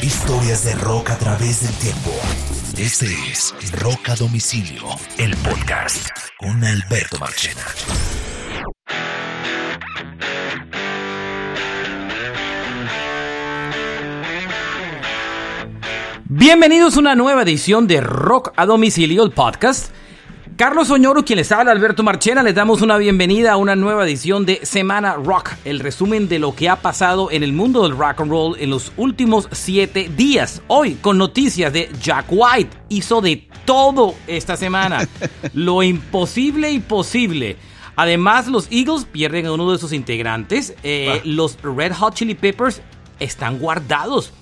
Historias de rock a través del tiempo. Este es Rock a Domicilio, el podcast con Alberto Marchena. Bienvenidos a una nueva edición de Rock a Domicilio, el podcast. Carlos Oñoro, quien les habla, Alberto Marchena, les damos una bienvenida a una nueva edición de Semana Rock, el resumen de lo que ha pasado en el mundo del rock and roll en los últimos siete días. Hoy, con noticias de Jack White, hizo de todo esta semana, lo imposible y posible. Además, los Eagles pierden a uno de sus integrantes, eh, los Red Hot Chili Peppers están guardados.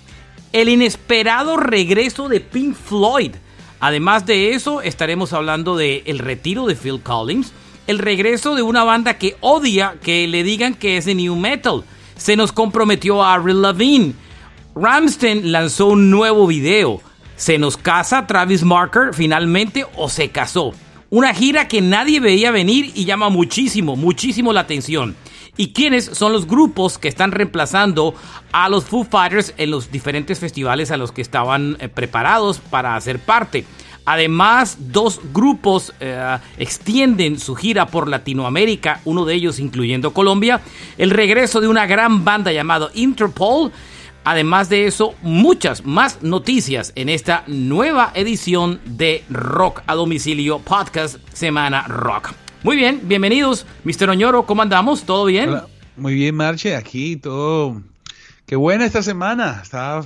El inesperado regreso de Pink Floyd. Además de eso, estaremos hablando de el retiro de Phil Collins, el regreso de una banda que odia que le digan que es de new metal. Se nos comprometió a Avril Lavigne. Ramstein lanzó un nuevo video. Se nos casa Travis Marker finalmente o se casó. Una gira que nadie veía venir y llama muchísimo, muchísimo la atención. ¿Y quiénes son los grupos que están reemplazando a los Foo Fighters en los diferentes festivales a los que estaban eh, preparados para hacer parte? Además, dos grupos eh, extienden su gira por Latinoamérica, uno de ellos incluyendo Colombia, el regreso de una gran banda llamado Interpol. Además de eso, muchas más noticias en esta nueva edición de Rock a Domicilio Podcast Semana Rock. Muy bien, bienvenidos, Mr. Oñoro, ¿cómo andamos? ¿Todo bien? Hola. Muy bien, Marche, aquí todo. Qué buena esta semana, está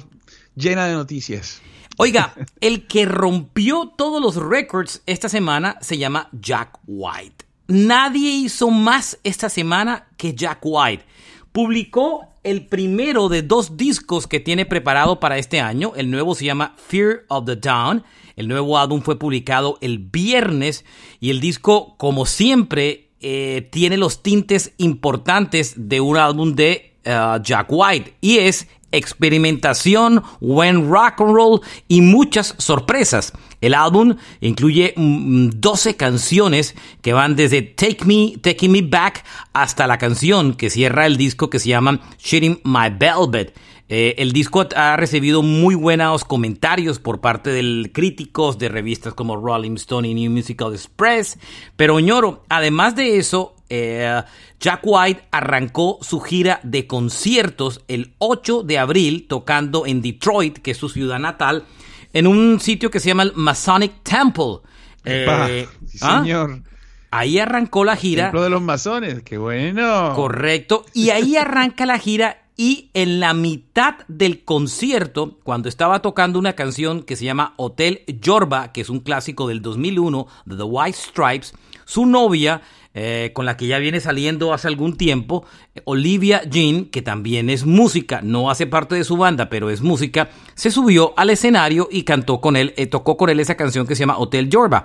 llena de noticias. Oiga, el que rompió todos los récords esta semana se llama Jack White. Nadie hizo más esta semana que Jack White. Publicó el primero de dos discos que tiene preparado para este año. El nuevo se llama Fear of the Down. El nuevo álbum fue publicado el viernes y el disco, como siempre, eh, tiene los tintes importantes de un álbum de uh, Jack White y es experimentación, buen rock and roll y muchas sorpresas. El álbum incluye 12 canciones que van desde Take Me, Taking Me Back hasta la canción que cierra el disco que se llama Shitting My Velvet. Eh, el disco ha recibido muy buenos comentarios por parte de críticos de revistas como Rolling Stone y New Musical Express. Pero Ñoro, además de eso, eh, Jack White arrancó su gira de conciertos el 8 de abril tocando en Detroit, que es su ciudad natal, en un sitio que se llama el Masonic Temple. Eh, sí, ¿ah? señor. Ahí arrancó la gira. Templo de los masones, qué bueno. Correcto. Y ahí arranca la gira y en la mitad del concierto, cuando estaba tocando una canción que se llama Hotel Yorba, que es un clásico del 2001 de The White Stripes, su novia, eh, con la que ya viene saliendo hace algún tiempo, Olivia Jean, que también es música, no hace parte de su banda, pero es música, se subió al escenario y cantó con él, eh, tocó con él esa canción que se llama Hotel Yorba.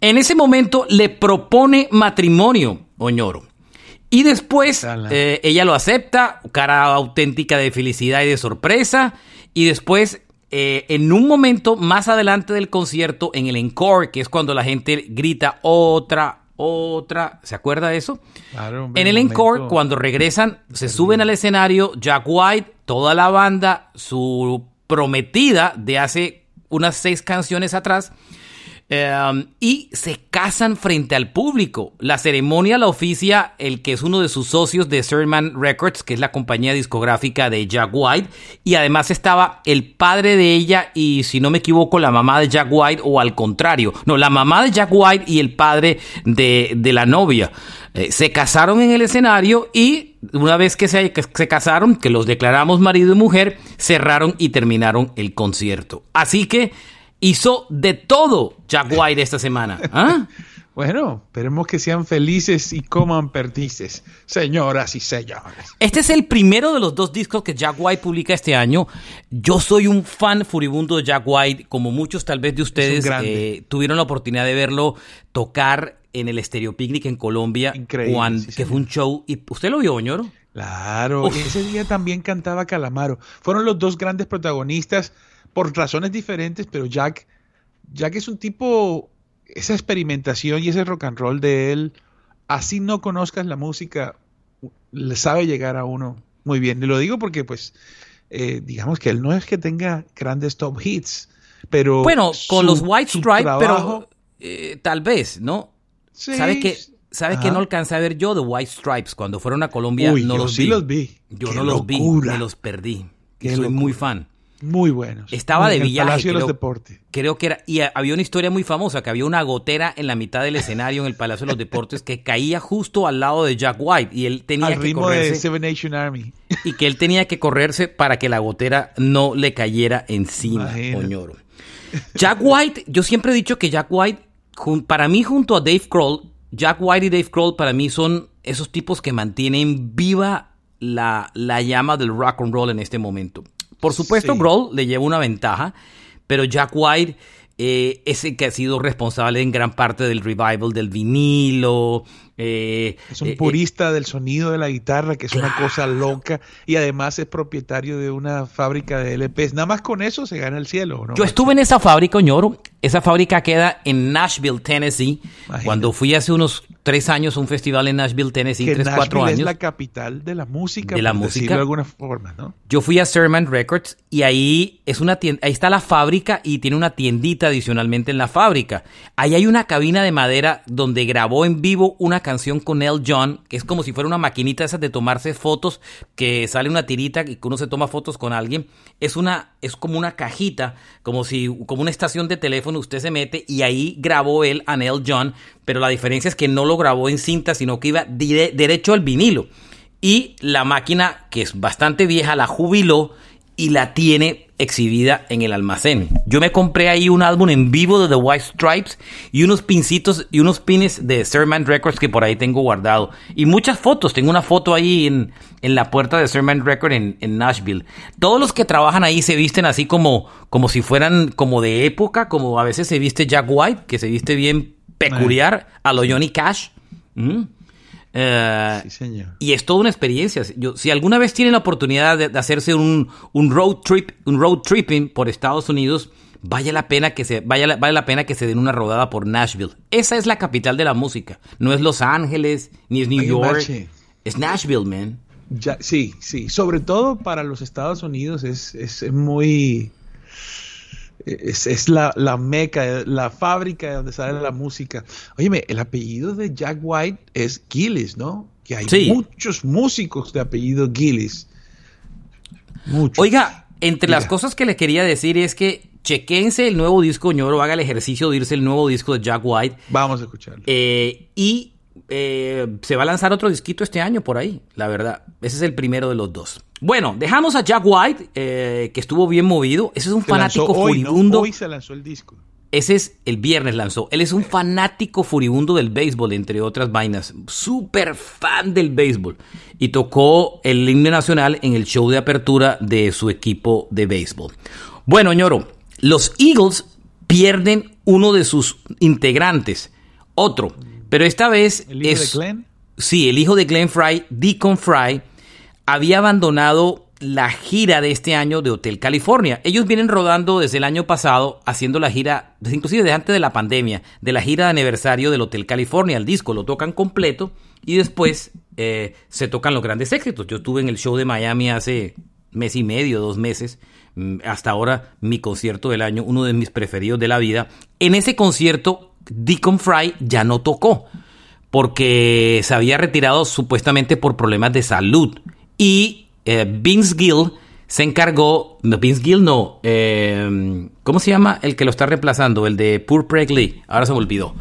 En ese momento le propone matrimonio, Oñoro. Y después eh, ella lo acepta, cara auténtica de felicidad y de sorpresa. Y después, eh, en un momento más adelante del concierto, en el encore, que es cuando la gente grita otra, otra, ¿se acuerda de eso? Claro, en el encore, cuando regresan, se suben al escenario Jack White, toda la banda, su prometida de hace unas seis canciones atrás, Um, y se casan frente al público. La ceremonia la oficia el que es uno de sus socios de Sermon Records, que es la compañía discográfica de Jack White. Y además estaba el padre de ella y, si no me equivoco, la mamá de Jack White o al contrario. No, la mamá de Jack White y el padre de, de la novia. Eh, se casaron en el escenario y una vez que se, que se casaron, que los declaramos marido y mujer, cerraron y terminaron el concierto. Así que hizo de todo Jack White esta semana. ¿ah? Bueno, esperemos que sean felices y coman perdices, señoras y señores. Este es el primero de los dos discos que Jack White publica este año. Yo soy un fan furibundo de Jack White, como muchos tal vez de ustedes eh, tuvieron la oportunidad de verlo tocar en el Stereo Picnic en Colombia, Increíble, que fue un show. ¿Y usted lo vio? Claro, ese día también cantaba Calamaro. Fueron los dos grandes protagonistas por razones diferentes, pero Jack, Jack es un tipo esa experimentación y ese rock and roll de él, así no conozcas la música, le sabe llegar a uno muy bien. Y lo digo porque, pues, eh, digamos que él no es que tenga grandes top hits, pero... Bueno, con los White Stripes, pero eh, tal vez, ¿no? Sí, ¿Sabes que ¿Sabes que no alcancé a ver yo The White Stripes cuando fueron a Colombia? Uy, no yo los sí vi. los vi. Yo Qué no los vi, me los perdí. Qué Soy locura. muy fan. Muy buenos. Estaba de viaje. Palacio de creo, los Deportes. creo que era. Y había una historia muy famosa: que había una gotera en la mitad del escenario en el Palacio de los Deportes que caía justo al lado de Jack White. Y él tenía Al que ritmo correrse. de Seven Nation Army. Y que él tenía que correrse para que la gotera no le cayera encima, Imagínate. Oñoro. Jack White, yo siempre he dicho que Jack White, para mí junto a Dave Kroll, Jack White y Dave Kroll para mí son esos tipos que mantienen viva la, la llama del rock and roll en este momento. Por supuesto, Sí. Grohl le lleva una ventaja, pero Jack White eh, es el que ha sido responsable en gran parte del revival del vinilo. Eh, Es un eh, purista del sonido de la guitarra, que es una cosa loca, y además es propietario de una fábrica de LPs. Nada más con eso se gana el cielo, ¿no? Yo estuve en esa fábrica, Oñoro. Esa fábrica queda en Nashville, Tennessee. Imagínate. Cuando fui hace unos tres años a un festival en Nashville, Tennessee, que tres, cuatro Nashville años. es la capital de la música, De la por música. de alguna forma, ¿no? Yo fui a Sermon Records y ahí es una tienda, ahí está la fábrica y tiene una tiendita adicionalmente en la fábrica. Ahí hay una cabina de madera donde grabó en vivo una canción con El John, que es como si fuera una maquinita esas de tomarse fotos, que sale una tirita y que uno se toma fotos con alguien. Es una, es como una cajita, como si, como una estación de teléfono, usted se mete y ahí grabó él a Neil John, pero la diferencia es que no lo grabó en cinta, sino que iba dire- derecho al vinilo. Y la máquina, que es bastante vieja, la jubiló y la tiene exhibida en el almacén. Yo me compré ahí un álbum en vivo de The White Stripes y unos pincitos y unos pines de Sermon Records que por ahí tengo guardado. Y muchas fotos. Tengo una foto ahí en, en la puerta de Sermon Record en, en Nashville. Todos los que trabajan ahí se visten así como, como si fueran como de época, como a veces se viste Jack White, que se viste bien peculiar, a lo Johnny Cash. Mm. Eh, Sí, señor. y es toda una experiencia. Yo, si alguna vez tienen la oportunidad de, de hacerse un, un road trip, un road tripping por Estados Unidos, vaya la pena que se, vaya la- vale la pena que se den una rodada por Nashville. Esa es la capital de la música. No es Los Ángeles, ni es New York. Es Nashville, man. Ya, sí, sí. Sobre todo para los Estados Unidos es, es muy... Es, es la, la meca, la fábrica de donde sale la música. Óyeme, el apellido de Jack White es Gillis, ¿no? Que hay Sí. muchos músicos de apellido Gillis. Muchos. Oiga, entre las cosas que le quería decir es que chequense el nuevo disco, ñoro, haga el ejercicio de irse el nuevo disco de Jack White. Vamos a escucharlo. Eh, y eh, se va a lanzar otro disquito este año por ahí, la verdad. Ese es el primero de los dos. Bueno, dejamos a Jack White, eh, que estuvo bien movido. Ese es un Se fanático hoy, ¿no? furibundo. Hoy se lanzó el disco. Ese es el viernes lanzó. Él es un fanático furibundo del béisbol, entre otras vainas. Súper fan del béisbol. Y tocó el himno nacional en el show de apertura de su equipo de béisbol. Bueno, ñoro, los Eagles pierden uno de sus integrantes. Otro. Pero esta vez ¿El hijo es... de Glenn? Sí, el hijo de Glenn Fry, Deacon Fry, había abandonado la gira de este año de Hotel California. Ellos vienen rodando desde el año pasado, haciendo la gira, inclusive desde antes de la pandemia, de la gira de aniversario del Hotel California. El disco lo tocan completo y después eh, se tocan los grandes éxitos. Yo estuve en el show de Miami hace mes y medio, dos meses, mm, hasta ahora mi concierto del año, uno de mis preferidos de la vida. En ese concierto, Deacon Fry ya no tocó porque se había retirado supuestamente por problemas de salud. Y eh, Vince Gill se encargó, no, Vince Gill no, eh, ¿cómo se llama el que lo está reemplazando? El de Poor Craig Lee, ahora se me olvidó.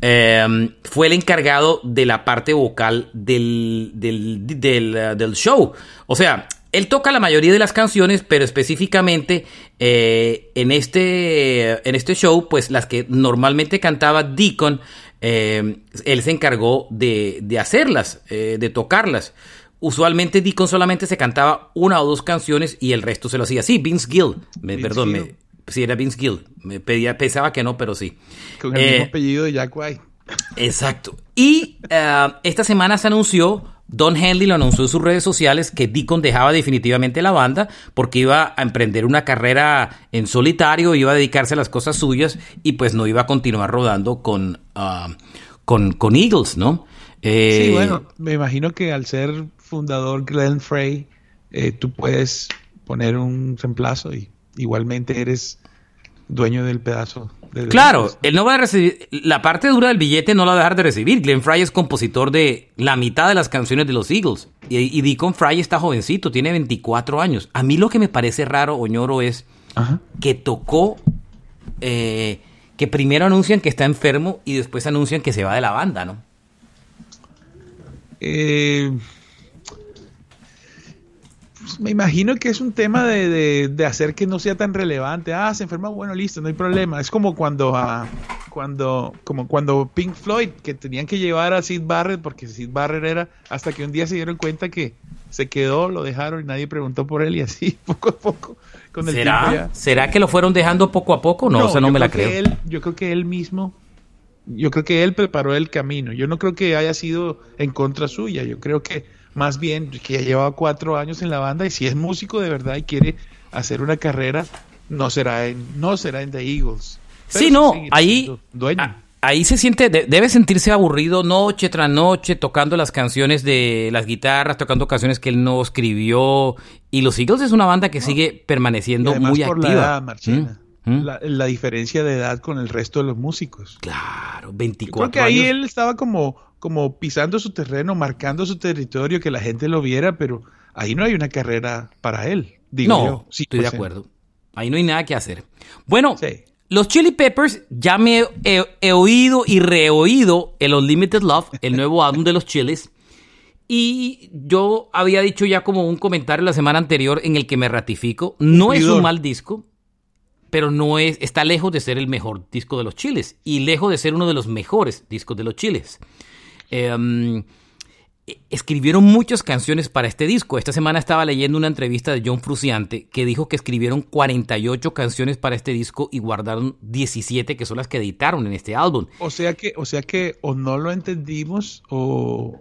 Eh, fue el encargado de la parte vocal del, del, del, show. O sea, él toca la mayoría de las canciones, pero específicamente en, este, en este show, pues las que normalmente cantaba Deacon eh, él se encargó de, hacerlas, eh, de tocarlas. Usualmente Deacon solamente se cantaba una o dos canciones y el resto se lo hacía. Sí, Vince Gill, me, perdón, Me, sí era Vince Gill, me pedía, pensaba que no, pero sí. Con el mismo eh, apellido de Jack White. Exacto. Y esta semana se anunció Don Henley lo anunció en sus redes sociales que Deacon dejaba definitivamente la banda porque iba a emprender una carrera en solitario, iba a dedicarse a las cosas suyas y pues no iba a continuar rodando con, ah, con, Eagles, ¿no? Eh, sí, bueno, me imagino que al ser fundador Glenn Frey, eh, tú puedes poner un reemplazo y igualmente eres dueño del pedazo Claro, él no va a recibir. La parte dura del billete no la va a dejar de recibir. Glenn Fry es compositor de la mitad de las canciones de los Eagles. Y, y Deacon Fry está jovencito, tiene 24 años. A mí lo que me parece raro, Oñoro, es que tocó. Eh, que primero anuncian que está enfermo y después anuncian que se va de la banda, ¿no? Eh me imagino que es un tema de, hacer que no sea tan relevante. Ah, se enferma, bueno, listo, no hay problema. Es como cuando, ah, cuando, como cuando Pink Floyd, que tenían que llevar a Sid Barrett, porque Sid Barrett era, hasta que un día se dieron cuenta que se quedó, lo dejaron y nadie preguntó por él y así, poco a poco. Con el ¿Será? ¿Será que lo fueron dejando poco a poco? No, no, no me la creo. yo creo que él mismo, yo creo que él preparó el camino. Yo no creo que haya sido en contra suya. Yo creo que más bien que ya lleva cuatro años en la banda y si es músico de verdad y quiere hacer una carrera, no será en, no será en The Eagles. sí, no, ahí, ahí se siente, debe sentirse aburrido noche tras noche tocando las canciones de las guitarras, tocando canciones que él no escribió. Y los Eagles es una banda que sigue permaneciendo muy activa. ¿Mm? ¿Mm? La, diferencia de edad con el resto de los músicos. Claro, 24 Creo que ahí él estaba como como pisando su terreno, marcando su territorio, que la gente lo viera, pero ahí no hay una carrera para él. Digo no, estoy de acuerdo. Ahí no hay nada que hacer. Bueno, los Chili Peppers ya me he, oído y reoído el Unlimited Love, el nuevo álbum de los Chilis. Y yo había dicho ya como un comentario la semana anterior en el que me ratifico. No es un mal disco, pero no es, está lejos de ser el mejor disco de los Chiles y lejos de ser uno de los mejores discos de los Chiles. Em, escribieron muchas canciones para este disco. Esta semana estaba leyendo una entrevista de John Fruciante que dijo que escribieron 48 canciones para este disco y guardaron 17 que son las que editaron en este álbum. O sea que, o sea que o no lo entendimos o,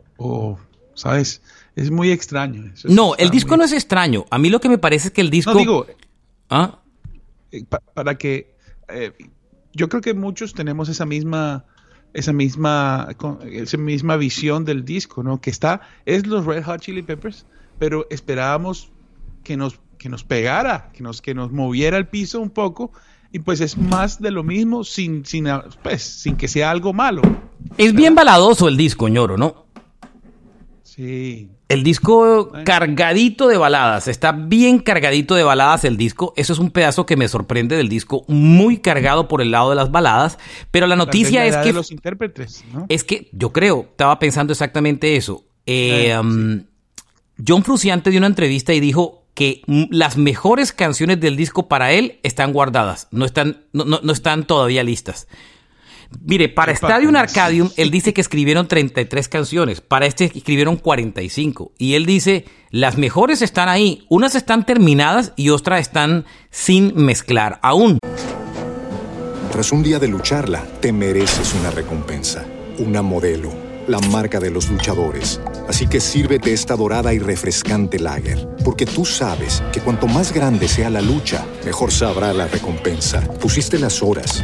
sabes, es muy extraño. no, el disco no es extraño. A mí lo que me parece es que el disco. No digo. ¿Ah? Eh, para que eh, yo creo que muchos tenemos esa misma esa misma, esa misma visión del disco, ¿no? Que está, es los Red Hot Chili Peppers, pero esperábamos que nos, que nos pegara, que nos, que nos moviera el piso un poco, y pues es más de lo mismo sin, sin, pues, sin que sea algo malo. Es bien baladoso el disco, ñoro, ¿no? Sí. El disco cargadito de baladas, está bien cargadito de baladas el disco. Eso es un pedazo que me sorprende del disco, muy cargado por el lado de las baladas. Pero la noticia es que. los intérpretes, Es que yo creo, estaba pensando exactamente eso. Eh, um, John Fruciante dio una entrevista y dijo que las mejores canciones del disco para él están guardadas, no están, no están todavía listas. Mire, para Stadium Arcadium, él dice que escribieron 33 canciones. Para este escribieron 45. Y él dice, las mejores están ahí. Unas están terminadas y otras están sin mezclar aún. Tras un día de lucharla, te mereces una recompensa. Una modelo. La marca de los luchadores. Así que sírvete esta dorada y refrescante lager. Porque tú sabes que cuanto más grande sea la lucha, mejor sabrá la recompensa. Pusiste las horas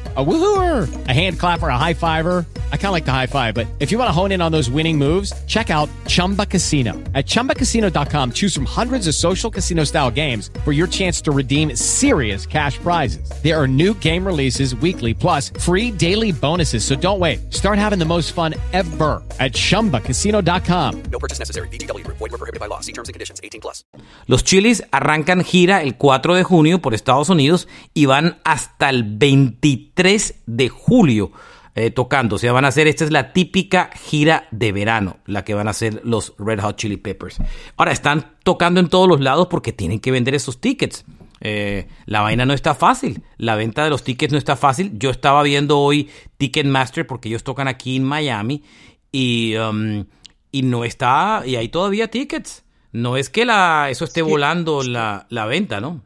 A woohooer, a hand clapper, a high fiver. I kind of like the high five, but if you want to hone in on those winning moves, check out Chumba Casino. At ChumbaCasino.com, choose from hundreds of social casino style games for your chance to redeem serious cash prizes. There are new game releases weekly, plus free daily bonuses. So don't wait. Start having the most fun ever at ChumbaCasino.com. No purchase necessary. BGW. Void were prohibited by law. See terms and conditions. 18 plus. Los Chilis arrancan gira el 4 de junio por Estados Unidos y van hasta el 23 de julio. Eh, tocando, o sea, van a hacer, esta es la típica gira de verano, la que van a hacer los Red Hot Chili Peppers. Ahora, están tocando en todos los lados porque tienen que vender esos tickets. Eh, la vaina no está fácil, la venta de los tickets no está fácil. Yo estaba viendo hoy Ticketmaster porque ellos tocan aquí en Miami y, um, y no está, y hay todavía tickets. No es que la, eso esté volando la, la, venta, ¿no?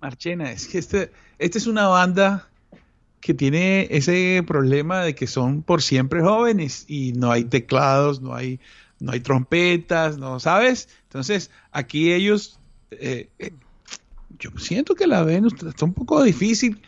Marchena, es que este, esta es una banda que tiene ese problema de que son por siempre jóvenes y no hay teclados, no hay, no hay trompetas, ¿no sabes? Entonces, aquí ellos, eh, eh, yo siento que la ven, está un poco difícil,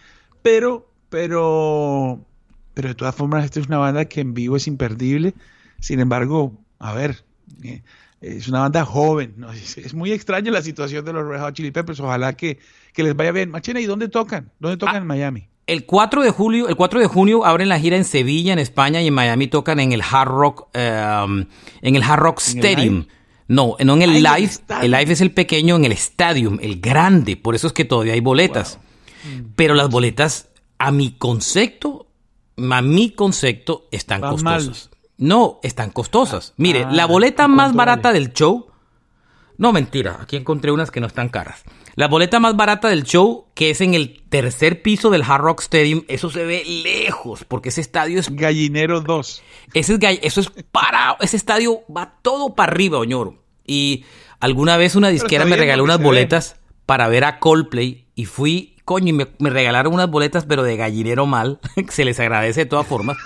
pero, pero, pero de todas formas, esta es una banda que en vivo es imperdible. Sin embargo, a ver, eh, es una banda joven, ¿no? es, es, muy extraña la situación de los Red Hot Chili Peppers, ojalá que, que les vaya bien. Machena, ¿y dónde tocan? ¿Dónde tocan ah, en Miami? El 4 de julio, el 4 de junio abren la gira en Sevilla, en España y en Miami tocan en el Hard Rock, um, en el Hard Rock Stadium. No, no en el live. El, el live es el pequeño, en el Stadium, el grande. Por eso es que todavía hay boletas. Wow. Pero las boletas, a mi concepto, a mi concepto, están Van costosas. No, están costosas. Mire, ah, la boleta más barata vale? del show. No, mentira. Aquí encontré unas que no están caras. La boleta más barata del show, que es en el tercer piso del Hard Rock Stadium, eso se ve lejos, porque ese estadio es... Gallinero 2. Ese es, eso es para... Ese estadio va todo para arriba, Oñoro. Y alguna vez una disquera me regaló unas boletas ve. para ver a Coldplay y fui, coño, y me, me regalaron unas boletas, pero de gallinero mal, se les agradece de todas formas.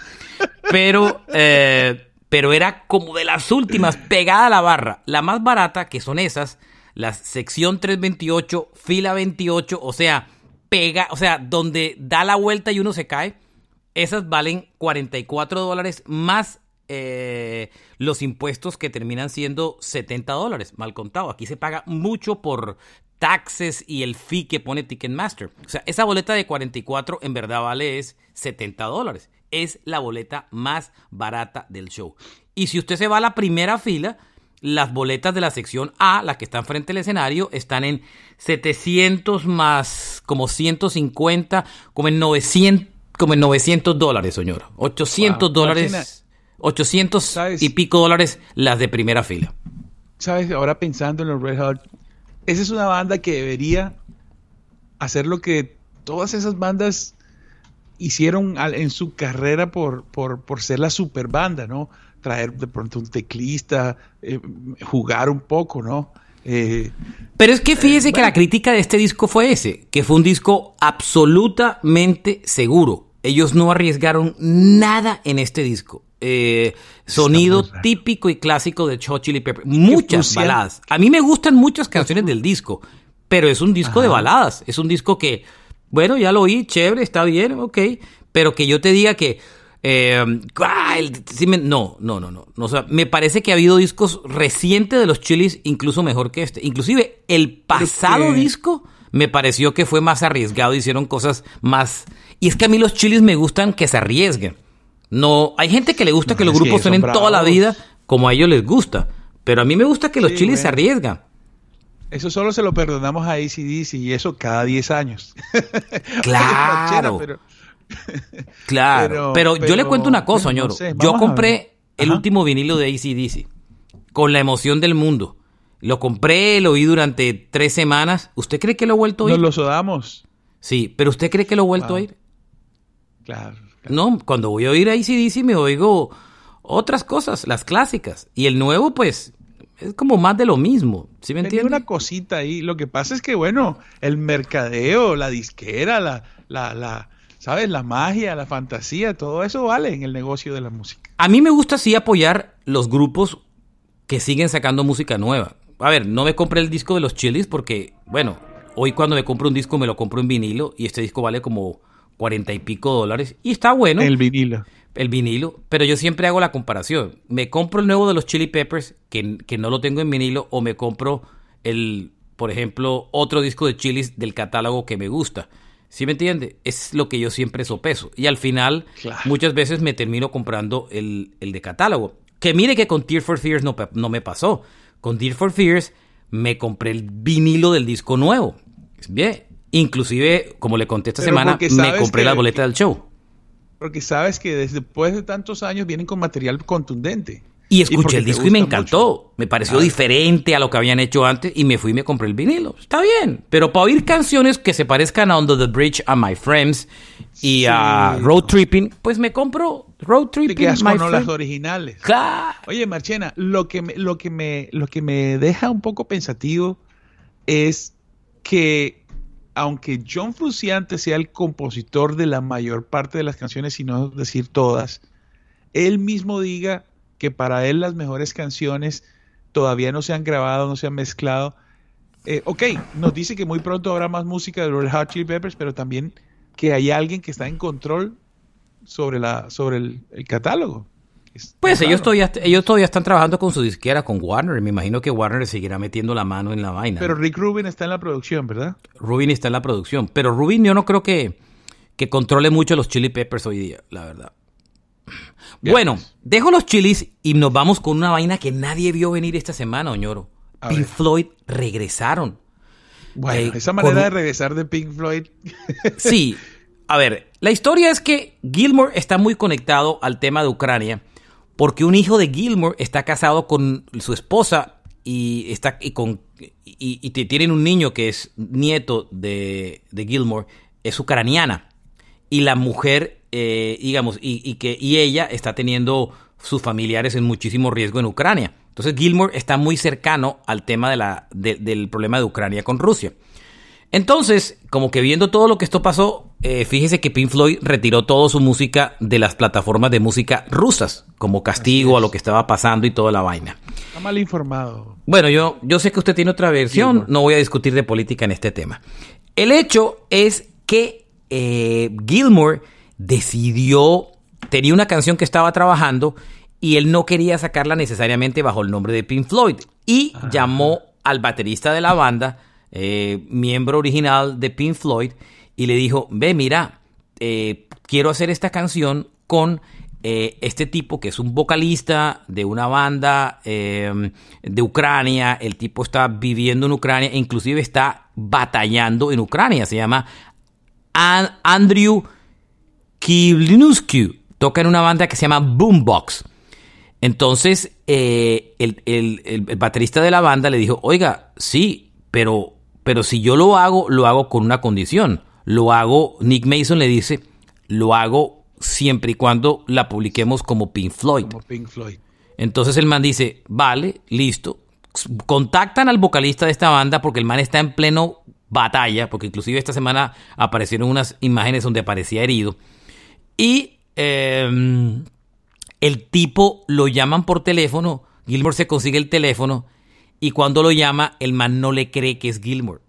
Pero... Eh, pero era como de las últimas, pegada a la barra. La más barata, que son esas, la sección 328, fila 28, o sea, pega, o sea, donde da la vuelta y uno se cae, esas valen 44 dólares más eh, los impuestos que terminan siendo 70 dólares, mal contado. Aquí se paga mucho por taxes y el fee que pone Ticketmaster. O sea, esa boleta de 44 en verdad vale es 70 dólares. Es la boleta más barata del show. Y si usted se va a la primera fila, las boletas de la sección A, las que están frente al escenario, están en 700 más como 150, como en 900, como en 900 dólares, señor. 800 wow. dólares, 800 ¿Sabes? y pico dólares las de primera fila. ¿Sabes? Ahora pensando en los Red Hot, esa es una banda que debería hacer lo que todas esas bandas hicieron en su carrera por, por, por ser la super banda, ¿no? Traer de pronto un teclista, eh, jugar un poco, ¿no? Eh, Pero es que fíjese eh, bueno. que la crítica de este disco fue ese, que fue un disco absolutamente seguro. Ellos no arriesgaron nada en este disco. Eh, sonido típico y clásico de Hot Chili Pepper. Muchas baladas. A mí me gustan muchas canciones del disco, pero es un disco Ajá. de baladas. Es un disco que, bueno, ya lo oí, chévere, está bien, ok. Pero que yo te diga que eh, sí me, no, no, no, no. O sea, me parece que ha habido discos recientes de los Chilis incluso mejor que este. Inclusive el pasado disco me pareció que fue más arriesgado, hicieron cosas más... Y es que a mí los Chilis me gustan que se arriesguen. No, hay gente que le gusta no, que los grupos suenen toda la vida como a ellos les gusta. Pero a mí me gusta que los sí, Chilis bueno. se arriesgan. Eso solo se lo perdonamos a ACDC y eso cada 10 años. Claro. pero, Claro, pero, yo le cuento una cosa, señor. no sé, yo a compré el último vinilo de ACDC con la emoción del mundo. Lo compré, lo oí durante tres semanas. ¿Usted cree que lo he vuelto a oír? Nos lo sodamos. Sí, pero ¿usted cree que lo he vuelto Wow. a oír? Claro. No, cuando voy a oír ACDC me oigo otras cosas, las clásicas. Y el nuevo, pues, es como más de lo mismo. ¿Sí me Tenía entiende? una cosita ahí. Lo que pasa es que, bueno, el mercadeo, la disquera, la, la, la, ¿sabes? La magia, la fantasía, todo eso vale en el negocio de la música. A mí me gusta sí apoyar los grupos que siguen sacando música nueva. A ver, no me compré el disco de los Chilis porque, bueno, hoy cuando me compro un disco me lo compro en vinilo y este disco vale como cuarenta y pico dólares y está bueno. El vinilo. el vinilo, pero yo siempre hago la comparación. Me compro el nuevo de los Chili Peppers, que, que no lo tengo en vinilo, o me compro el, por ejemplo, otro disco de Chilis del catálogo que me gusta. ¿Sí me entiende? Es lo que yo siempre sopeso. Y al final, Claro. muchas veces me termino comprando el, el de catálogo. Que mire que con Tear for Fears no, no me pasó. Con Tear for Fears me compré el vinilo del disco nuevo. Bien. Inclusive, como le conté esta Pero semana, me compré que- la boleta del show. Porque sabes que después de tantos años vienen con material contundente. Y escuché el disco y me encantó. mucho. Me pareció Claro. diferente a lo que habían hecho antes y me fui y me compré el vinilo. Está bien. Pero para oír canciones que se parezcan a Under the Bridge, a My Friends y a. Road Tripping, pues me compro Road Tripping, My con las originales. Claro. Oye, Marchena, lo que, me, lo, que me, lo que me deja un poco pensativo es que aunque John Frusciante sea el compositor de la mayor parte de las canciones, si no decir todas, él mismo diga que para él las mejores canciones todavía no se han grabado, no se han mezclado. Eh, ok, nos dice que muy pronto habrá más música de Red Hot Chili Peppers, pero también que hay alguien que está en control sobre, la, sobre el, el catálogo. Es Pues ellos todavía, ellos todavía están trabajando con su disquera, con Warner. Me imagino que Warner seguirá metiendo la mano en la vaina. Pero Rick Rubin está en la producción, ¿verdad? Rubin está en la producción. Pero Rubin yo no creo que, que controle mucho los Chili Peppers hoy día, la verdad. Bien, Bueno, dejo los chilis y nos vamos con una vaina que nadie vio venir esta semana, Oñoro. A Pink ver. Floyd regresaron. Bueno, Eh, esa manera de regresar de Pink Floyd. Sí, a ver, la historia es que Gilmore está muy conectado al tema de Ucrania porque un hijo de Gilmore está casado con su esposa y está y con y, y tienen un niño que es nieto de, de Gilmore, es ucraniana y la mujer, eh, digamos, y, y que y ella está teniendo sus familiares en muchísimo riesgo en Ucrania. Entonces Gilmore está muy cercano al tema de la, de- del problema de Ucrania con Rusia. Entonces, como que viendo todo lo que esto pasó, eh, fíjese que Pink Floyd retiró toda su música de las plataformas de música rusas, como castigo a lo que estaba pasando y toda la vaina. Está mal informado. Bueno, yo, yo sé que usted tiene otra versión, Gilmore. no voy a discutir de política en este tema. El hecho es que eh, Gilmore decidió, tenía una canción que estaba trabajando y él no quería sacarla necesariamente bajo el nombre de Pink Floyd y llamó al baterista de la banda, eh, miembro original de Pink Floyd, y le dijo, ve, mira, eh, quiero hacer esta canción con eh, este tipo que es un vocalista de una banda eh, de Ucrania. El tipo está viviendo en Ucrania e inclusive está batallando en Ucrania. Se llama An- Andrew Kivlinusky. Toca en una banda que se llama Boombox. Entonces, eh, el, el- el- baterista de la banda le dijo, oiga, sí, pero, pero si yo lo hago, lo hago con una condición. Lo hago, Nick Mason le dice, lo hago siempre y cuando la publiquemos como Pink Floyd. Como Pink Floyd. Entonces el man dice, vale, listo. Contactan al vocalista de esta banda porque el man está en pleno batalla, porque inclusive esta semana aparecieron unas imágenes donde parecía herido. Y eh, el tipo lo llaman por teléfono, Gilmore se consigue el teléfono y cuando lo llama el man no le cree que es Gilmore.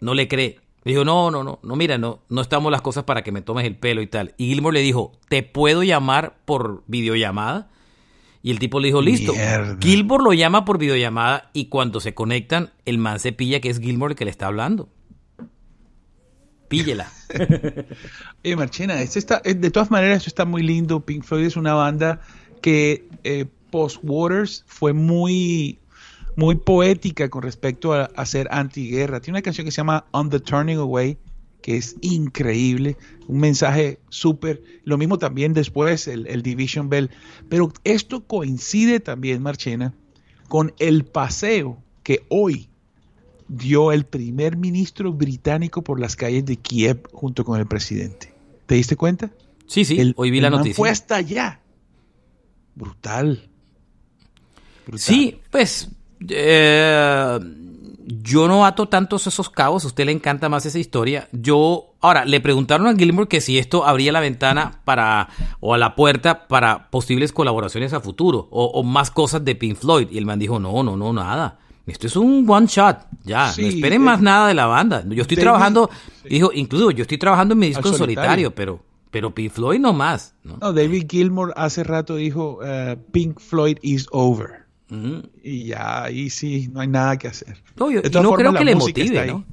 No le cree. Le dijo, no, no, no, no, mira, no, no estamos las cosas para que me tomes el pelo y tal. Y Gilmore le dijo, ¿te puedo llamar por videollamada? Y el tipo le dijo, listo. Mierda. Gilmore lo llama por videollamada y cuando se conectan, el man se pilla que es Gilmore el que le está hablando. Píllela. Oye, Marchena, este está, eh, de todas maneras, esto está muy lindo. Pink Floyd es una banda que eh, post Waters fue muy, muy poética con respecto a, a ser antiguerra. Tiene una canción que se llama On the Turning Away, que es increíble, un mensaje súper, lo mismo también después el, el Division Bell, pero esto coincide también, Marchena, con el paseo que hoy dio el primer ministro británico por las calles de Kiev junto con el presidente. ¿Te diste cuenta? Sí, sí, El- hoy vi el la man noticia. Fue hasta allá. Brutal. Brutal. Sí, pues eh, yo no ato tantos esos cabos, a usted le encanta más esa historia. Yo, ahora, le preguntaron a Gilmore que si esto abría la ventana para, o a la puerta para posibles colaboraciones a futuro, o, o más cosas de Pink Floyd, y el man dijo, no, no, no, nada. Esto es un one shot, ya, Sí, no esperen eh, más nada de la banda. Yo estoy trabajando, dijo, incluso yo estoy trabajando en mi disco en solitario, pero, pero Pink Floyd no más. ¿no? No, David Gilmour hace rato dijo eh, Pink Floyd is over. Y ya ahí sí, no hay nada que hacer. No, yo- y no formas, creo que le motive. ¿no?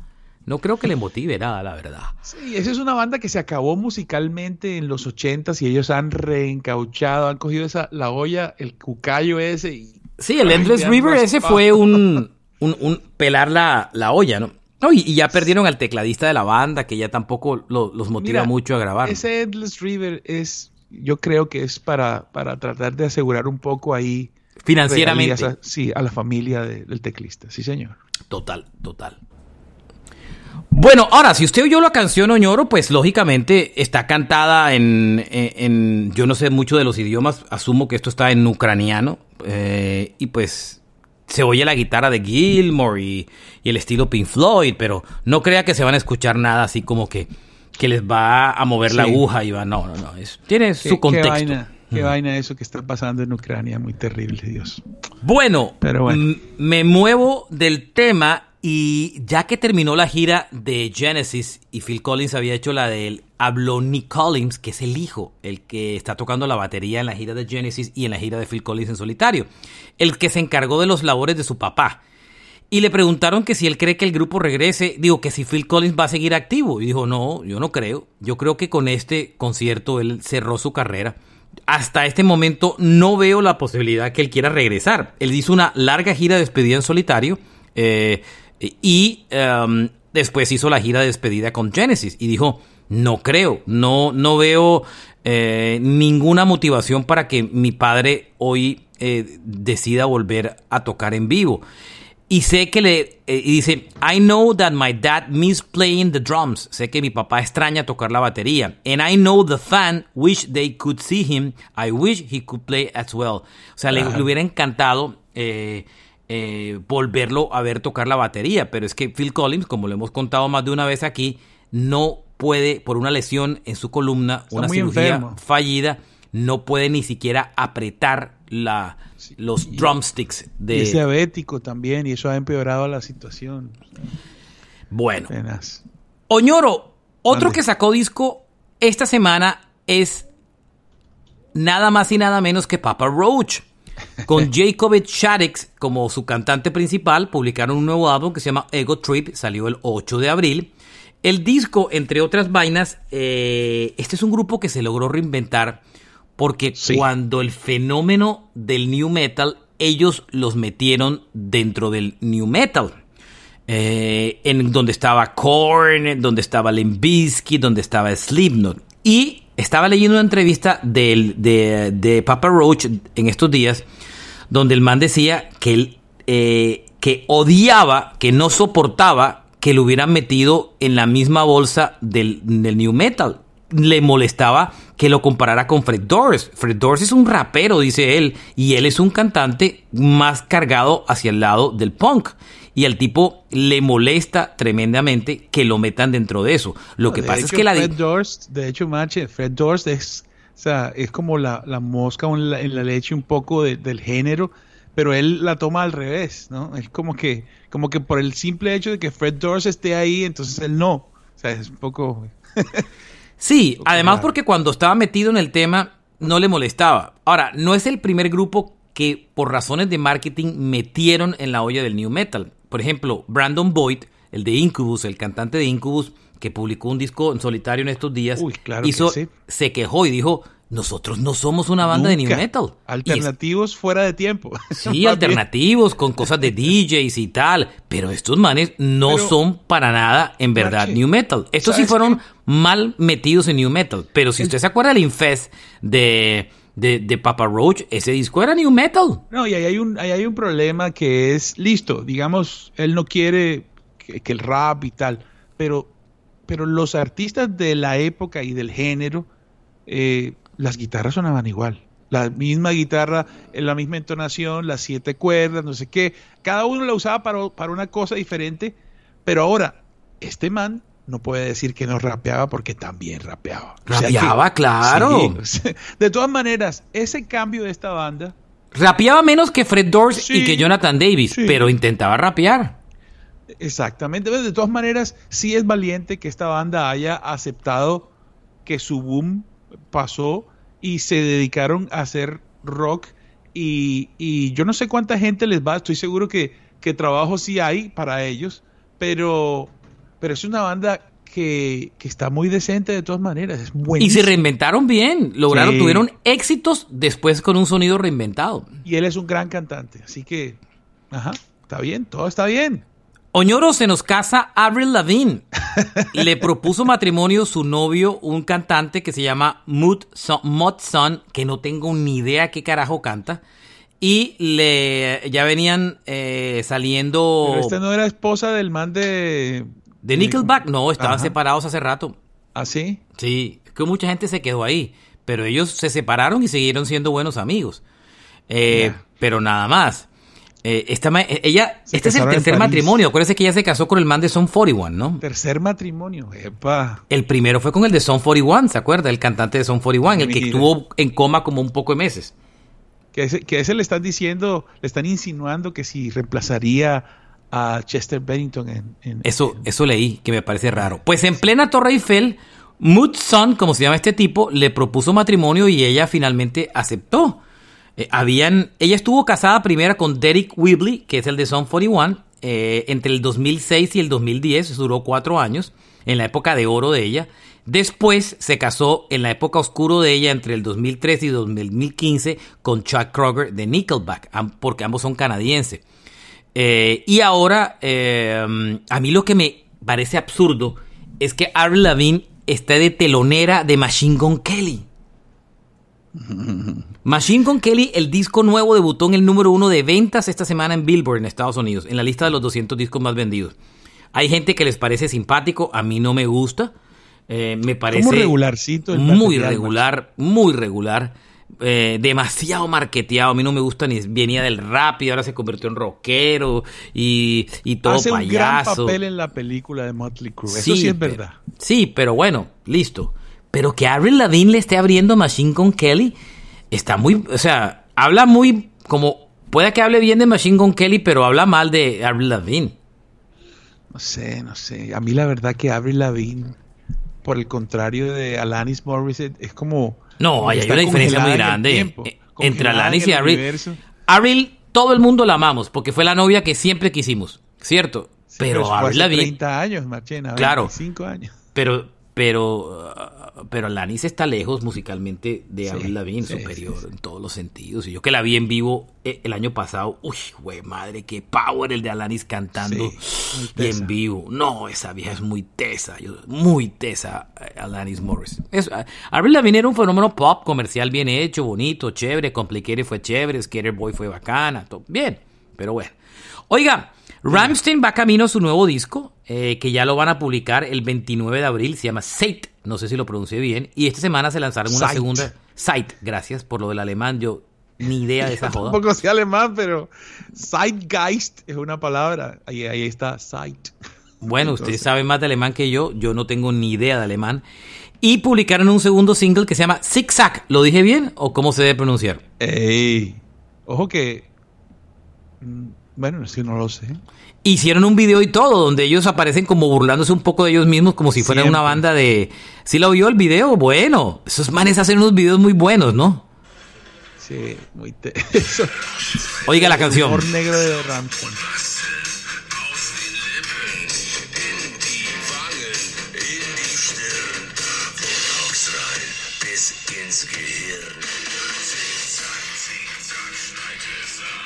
No creo que le motive nada, la verdad. Sí, esa es una banda que se acabó musicalmente en los ochentas y ellos han reencauchado, han cogido esa, la olla, el cucayo ese y... Sí, el Endless River ese fue un, un, un pelar la, la olla, ¿no? No, y, y ya perdieron al tecladista de la banda, que ya tampoco lo- los motiva Mira, mucho a grabar. Ese Endless River es, yo creo que es para, para tratar de asegurar un poco ahí... Financieramente. a- sí, a la familia de- del teclista, sí señor. Total, total. Bueno, ahora, si usted oyó la canción Oñoro, pues lógicamente está cantada en, en- en- yo no sé mucho de los idiomas, asumo que esto está en ucraniano, eh, y pues se oye la guitarra de Gilmore y, y el estilo Pink Floyd, pero no crea que se van a escuchar nada así como que, que les va a mover la aguja y va, no, no, no, es- tiene su contexto. Qué vaina, qué vaina eso que está pasando en Ucrania, muy terrible, Dios. Bueno, Pero bueno. me muevo del tema y ya que terminó la gira de Genesis y Phil Collins había hecho la del habló Nick Collins, que es el hijo, el que está tocando la batería en la gira de Genesis y en la gira de Phil Collins en solitario, el que se encargó de los labores de su papá. Y le preguntaron que si él cree que el grupo regrese, digo que si Phil Collins va a seguir activo. Y dijo, no, yo no creo. Yo creo que con este concierto él cerró su carrera. Hasta este momento no veo la posibilidad que él quiera regresar. Él hizo una larga gira de despedida en solitario eh, y em, después hizo la gira de despedida con Genesis. Y dijo, no creo, no, no veo eh, ninguna motivación para que mi padre hoy eh, decida volver a tocar en vivo. Y sé que le eh, y dice, I know that my dad miss playing the drums. Sé que mi papá extraña tocar la batería. And I know the fan wish they could see him. I wish he could play as well. O sea, le, hubiera encantado eh, eh, volverlo a ver tocar la batería. Pero es que Phil Collins, como lo hemos contado más de una vez aquí, no puede, por una lesión en su columna, Está una cirugía enfermo. fallida, no puede ni siquiera apretar la, los drumsticks Y de... es diabético también y eso ha empeorado la situación. Bueno. Apenas. Oñoro, otro que sacó disco esta semana es nada más y nada menos que Papa Roach. Con Jacob Shaddix como su cantante principal, publicaron un nuevo álbum que se llama Ego Trip, salió el 8 de abril. El disco, entre otras vainas, eh, este es un grupo que se logró reinventar porque cuando el fenómeno del new metal, ellos los metieron dentro del new metal. Eh, en donde estaba Korn, donde estaba Limp Bizkit, donde estaba Slipknot. Y estaba leyendo una entrevista de, de Papa Roach en estos días, donde el man decía que él eh, que odiaba, que no soportaba que lo hubieran metido en la misma bolsa del, del new metal. Le molestaba que lo comparara con Fred Durst. Fred Durst es un rapero, dice él, y él es un cantante más cargado hacia el lado del punk. Y al tipo le molesta tremendamente que lo metan dentro de eso. Lo que De pasa hecho, es que la... Fred Durst, de hecho, Mache, Fred Durst es, o sea, es como la, la mosca en la, en la leche un poco de- del género, pero él la toma al revés, ¿no? Es como que, como que por el simple hecho de que Fred Durst esté ahí, entonces él no. O sea, es un poco... Sí, además porque cuando estaba metido en el tema no le molestaba. Ahora, no es el primer grupo que por razones de marketing metieron en la olla del new metal. Por ejemplo, Brandon Boyd, el de Incubus, el cantante de Incubus, que publicó un disco en solitario en estos días, Uy, claro que hizo, sí. se quejó y dijo, nosotros no somos una banda de new metal. Alternativos fuera de tiempo. Sí, alternativos, con cosas de DJs y tal. Pero estos manes no Pero- son para nada, en verdad, new metal. Estos sí ¿sabes fueron mal metidos en new metal. Pero si usted se acuerda del Infest de, de, de Papa Roach, ese disco era new metal. No, y ahí hay un, hay un problema que es, listo, digamos, él no quiere que, el rap y tal, pero, pero los artistas de la época y del género, eh, las guitarras sonaban igual. La misma guitarra, en la misma entonación, las siete cuerdas, no sé qué. Cada uno la usaba para, para una cosa diferente, pero ahora, este man no puede decir que no rapeaba porque también rapeaba. O sea que- Rapeaba, claro. Sí, de todas maneras, ese cambio de esta banda Rapeaba menos que Fred Durst y que Jonathan Davis, sí. pero intentaba rapear. Exactamente. De todas maneras, sí es valiente que esta banda haya aceptado que su boom pasó y se dedicaron a hacer rock. Y, y yo no sé cuánta gente les va, estoy seguro que, que trabajo sí hay para ellos, pero, pero es una banda que, que está muy decente de todas maneras. Es Y buenísima. se reinventaron bien, lograron, Sí. tuvieron éxitos después con un sonido reinventado. Y él es un gran cantante, así que, ajá, está bien, todo está bien. Oñoro se nos casa Avril Lavigne. Le propuso matrimonio su novio, un cantante que se llama Mod Son, que no tengo ni idea qué carajo canta. Y le ya venían eh, saliendo Pero esta no era esposa del man de... de Nickelback. No, estaban Ajá. separados hace rato. ¿Ah, sí? Sí, que mucha gente se quedó ahí. Pero ellos se separaron y siguieron siendo buenos amigos. Eh. Pero nada más. Eh, esta eh, ella, Se este es el tercer matrimonio. Acuérdese que ella se casó con el man de Son 41, ¿no? Tercer matrimonio, epa. El primero fue con el de Son 41, ¿se acuerda? El cantante de Son 41, el que estuvo en coma como un poco de meses. Que ese, que ese le están diciendo, le están insinuando que si reemplazaría a Chester Bennington en... en- Eso, eso leí, que me parece raro. Pues en plena Torre Eiffel, Mood Son, como se llama este tipo, le propuso matrimonio y ella finalmente aceptó. Eh, habían, ella estuvo casada primero con Derek Whibley, que es el de Son 41, eh, entre el 2006 y el 2010, duró cuatro años, en la época de oro de ella. Después se casó en la época oscuro de ella, entre el 2013 y 2015, con Chuck Kroger de Nickelback, porque ambos son canadienses. Eh, y ahora, eh, a mí lo que me parece absurdo es que Avril Lavigne está de telonera de Machine Gun Kelly. Machine Gun Kelly, el disco nuevo debutó en el número uno de ventas esta semana en Billboard en Estados Unidos, en la lista de los 200 discos más vendidos. Hay gente que les parece simpático, a mí no me gusta. Eh, me parece Como regularcito el muy regular, muy regular, eh, demasiado marketeado. A mí no me gusta ni venía del rap y ahora se convirtió en rockero y, y todo Hace un gran payaso. papel en la película de Motley Crue. Eso Sí, sí es pero- verdad. Sí, pero bueno, listo. Pero que Avril Lavigne le esté abriendo Machine Gun Kelly está muy, o sea, habla muy como puede que hable bien de Machine Gun Kelly, pero habla mal de Avril Lavigne. No sé, no sé. A mí la verdad que Avril Lavigne, por el contrario de Alanis Morissette, es como... No, hay, hay una diferencia muy en grande tiempo, eh, entre Alanis y universo. Avril, todo el mundo la amamos porque fue la novia que siempre quisimos, ¿cierto? Sí, pero fue Avril Lavigne, 30 años, Marchena, Claro. 25 años. pero pero pero Alanis está lejos musicalmente de Sí, Avril Lavigne, sí, superior sí, en todos los sentidos. Y yo que la vi en vivo eh, el año pasado, uy, güey, madre, qué power el de Alanis cantando y en vivo. No, esa vieja es muy tesa, yo- muy tesa, eh, Alanis Morris. Es, uh, Avril Lavigne era un fenómeno pop comercial bien hecho, bonito, chévere, Complicated fue chévere, Skater Boy fue bacana, todo bien, pero bueno. Oiga, Ramstein va camino a su nuevo disco, eh, que ya lo van a publicar el 29 de abril, se llama Zeit, no sé si lo pronuncié bien, y esta semana se lanzaron una Zeit. segunda... Zeit, gracias por lo del alemán, yo ni idea de esa joda. Tampoco sé alemán, pero Zeitgeist es una palabra. Ahí, ahí está, Zeit. Bueno, usted Entonces- sabe más de alemán que yo, yo no tengo ni idea de alemán. Y publicaron un segundo single que se llama Zig Zag, ¿lo dije bien o cómo se debe pronunciar? Ey, ojo que... Bueno, es que no lo sé. Hicieron un video y todo, donde ellos aparecen como burlándose un poco de ellos mismos, como si fueran una banda de... ¿Sí lo vio el video? Bueno, esos manes hacen unos videos muy buenos, ¿no? Sí, muy... te- Oiga la canción. humor negro de Ramstein.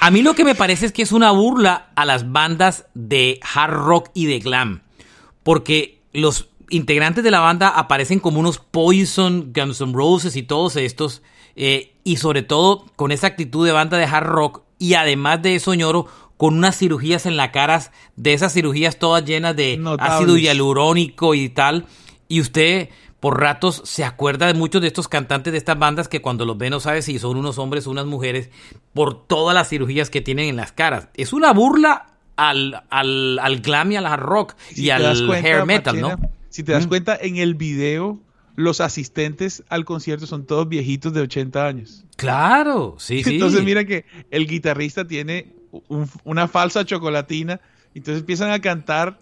A mí lo que me parece es que es una burla a las bandas de hard rock y de glam. Porque los integrantes de la banda aparecen como unos Poison, Guns N' Roses y todos estos. eh, y sobre todo con esa actitud de banda de hard rock. Y además de eso, ñoro, con unas cirugías en la cara, de esas cirugías todas llenas de Notables. ácido hialurónico y tal. Y usted por ratos se acuerda de muchos de estos cantantes de estas bandas que cuando los ve no sabe si son unos hombres o unas mujeres por todas las cirugías que tienen en las caras. Es una burla al, al, al glam y al hard rock Si y al cuenta, hair metal, Marchena, ¿no? Si te das Mm. cuenta, en el video, los asistentes al concierto son todos viejitos de 80 años. Claro, sí, sí. Entonces mira que el guitarrista tiene un- una falsa chocolatina, entonces empiezan a cantar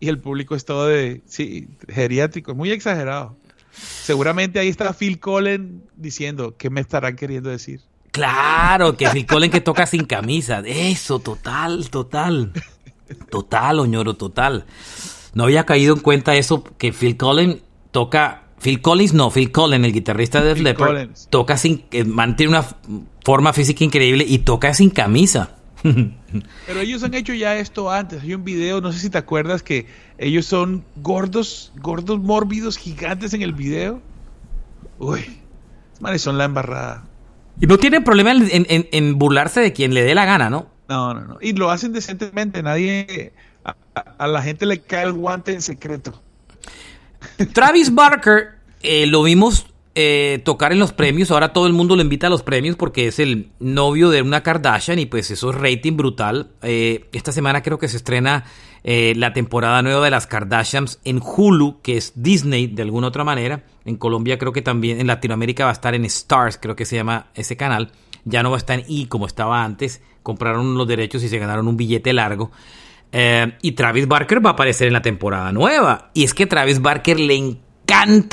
y el público es todo de, sí, geriátrico, es muy exagerado. Seguramente ahí está Phil Collen diciendo, ¿qué me estarán queriendo decir? Claro, que Phil Collen que toca sin camisa. Eso, total, total. Total, Oñoro, total. No había caído en cuenta eso, que Phil Collen toca... Phil Collins no, Phil Collen, el guitarrista de Def Phil Leppard, Collins. toca sin... eh, mantiene una forma física increíble y toca sin camisa. Pero ellos han hecho ya esto antes. Hay un video, no sé si te acuerdas, que ellos son gordos, gordos mórbidos, gigantes en el video. Uy, manes son la embarrada. Y no tienen problema en, en- en- en burlarse de quien le dé la gana, ¿no? No, no, no. Y lo hacen decentemente. Nadie. A la gente le cae el guante en secreto. Travis Barker eh, lo vimos eh, tocar en los premios. Ahora todo el mundo lo invita a los premios porque es el novio de una Kardashian y pues eso es rating brutal. Eh, esta semana creo que se estrena eh, la temporada nueva de las Kardashians en Hulu, que es Disney de alguna otra manera. En Colombia creo que también, en Latinoamérica va a estar en Stars, creo que se llama ese canal. Ya no va a estar en E como estaba antes. Compraron los derechos y se ganaron un billete largo. Eh, y Travis Barker va a aparecer en la temporada nueva. Y es que Travis Barker le encanta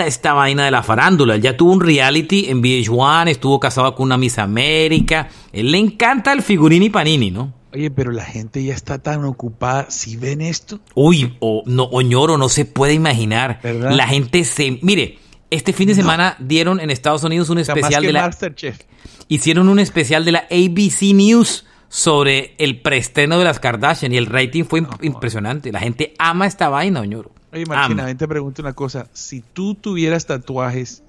esta vaina de la farándula. Él ya tuvo un reality en VH1, estuvo casado con una Miss América. Él le encanta el figurini panini, ¿no? Oye, pero la gente ya está tan ocupada. Si ven esto, Uy, o no, Oñoro, no se puede imaginar. ¿Verdad? La gente se. Mire, este fin de semana dieron en Estados Unidos un o sea, más especial que de la. Masterchef. hicieron un especial de la ABC News sobre el preestreno de las Kardashian y el rating fue imp- impresionante. La gente ama esta vaina, Oñoro. Oye, Martina, ven, te pregunto una cosa. Si tú tuvieras tatuajes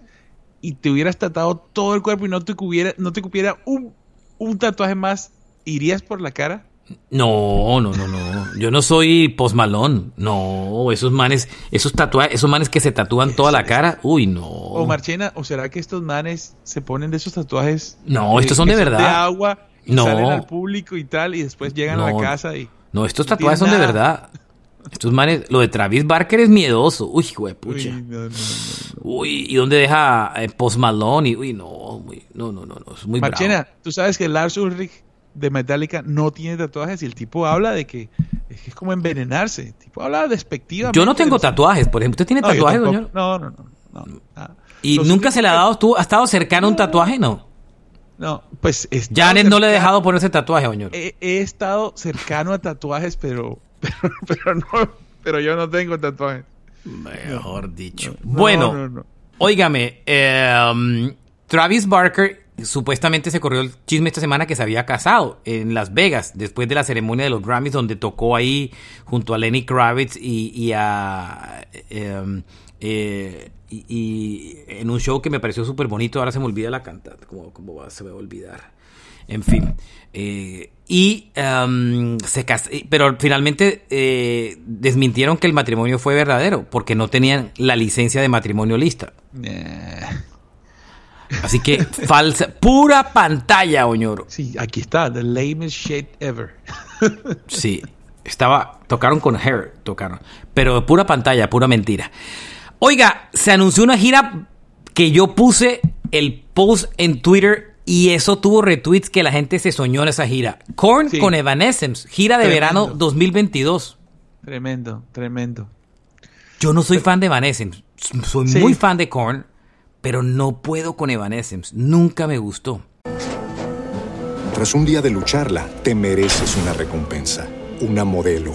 y te hubieras tatuado todo el cuerpo y no te cupiera, no te cupiera un, un tatuaje más, ¿irías por la cara? No, no, no, no. Yo no soy posmalón. No, esos manes, esos tatuajes, esos manes que se tatúan toda la cara. Uy, no. O Marchena, ¿o será que estos manes se ponen de esos tatuajes? No, estos son de verdad. De agua y No. salen al público y tal y después llegan a la casa y No, estos tatuajes son de verdad. Estos manes, lo de Travis Barker es miedoso. Uy, hijo de pucha. Uy, no, no, no. Uy, ¿y dónde deja eh, Post Malone? Y, uy, no, muy- no, no, no, no, es muy Marchena, bravo. tú sabes que Lars Ulrich de Metallica no tiene tatuajes y el tipo habla de que es, como envenenarse. El tipo habla despectivamente. Yo no tengo tatuajes, por ejemplo. ¿Usted tiene tatuajes, doña? No, no, no. no, nada. ¿Y Los nunca se le ha dado? ¿Tú has estado cercano a un tatuaje? No. No, pues Janet no le he cerca- dejado ponerse tatuaje, doña. He, he estado cercano a tatuajes, pero, pero, pero no, pero yo no tengo tatuajes. Mejor dicho. No, bueno, no, óigame, eh, um, Travis Barker supuestamente se corrió el chisme esta semana que se había casado en Las Vegas después de la ceremonia de los Grammys donde tocó ahí junto a Lenny Kravitz y, y a... eh, eh, y, y en un show que me pareció súper bonito, ahora se me olvida la cantante, ¿cómo, cómo va- se me va a olvidar? En fin. eh, y um, se cas- eh, pero finalmente eh, desmintieron que el matrimonio fue verdadero porque no tenían la licencia de matrimonio lista. Nah. Así que falsa, pura pantalla, Oñoro. Sí, aquí está, the lamest shit ever. Sí, estaba, tocaron con Hair, tocaron, pero pura pantalla, pura mentira. Oiga, se anunció una gira que yo puse el post en Twitter y eso tuvo retweets que la gente se soñó en esa gira. Korn Sí. con Evanescence, gira de Tremendo. verano 2022. Tremendo, tremendo. Yo no soy fan de Evanescence, soy Sí. muy fan de Korn, pero no puedo con Evanescence, nunca me gustó. Tras un día de lucharla, te mereces una recompensa, una modelo,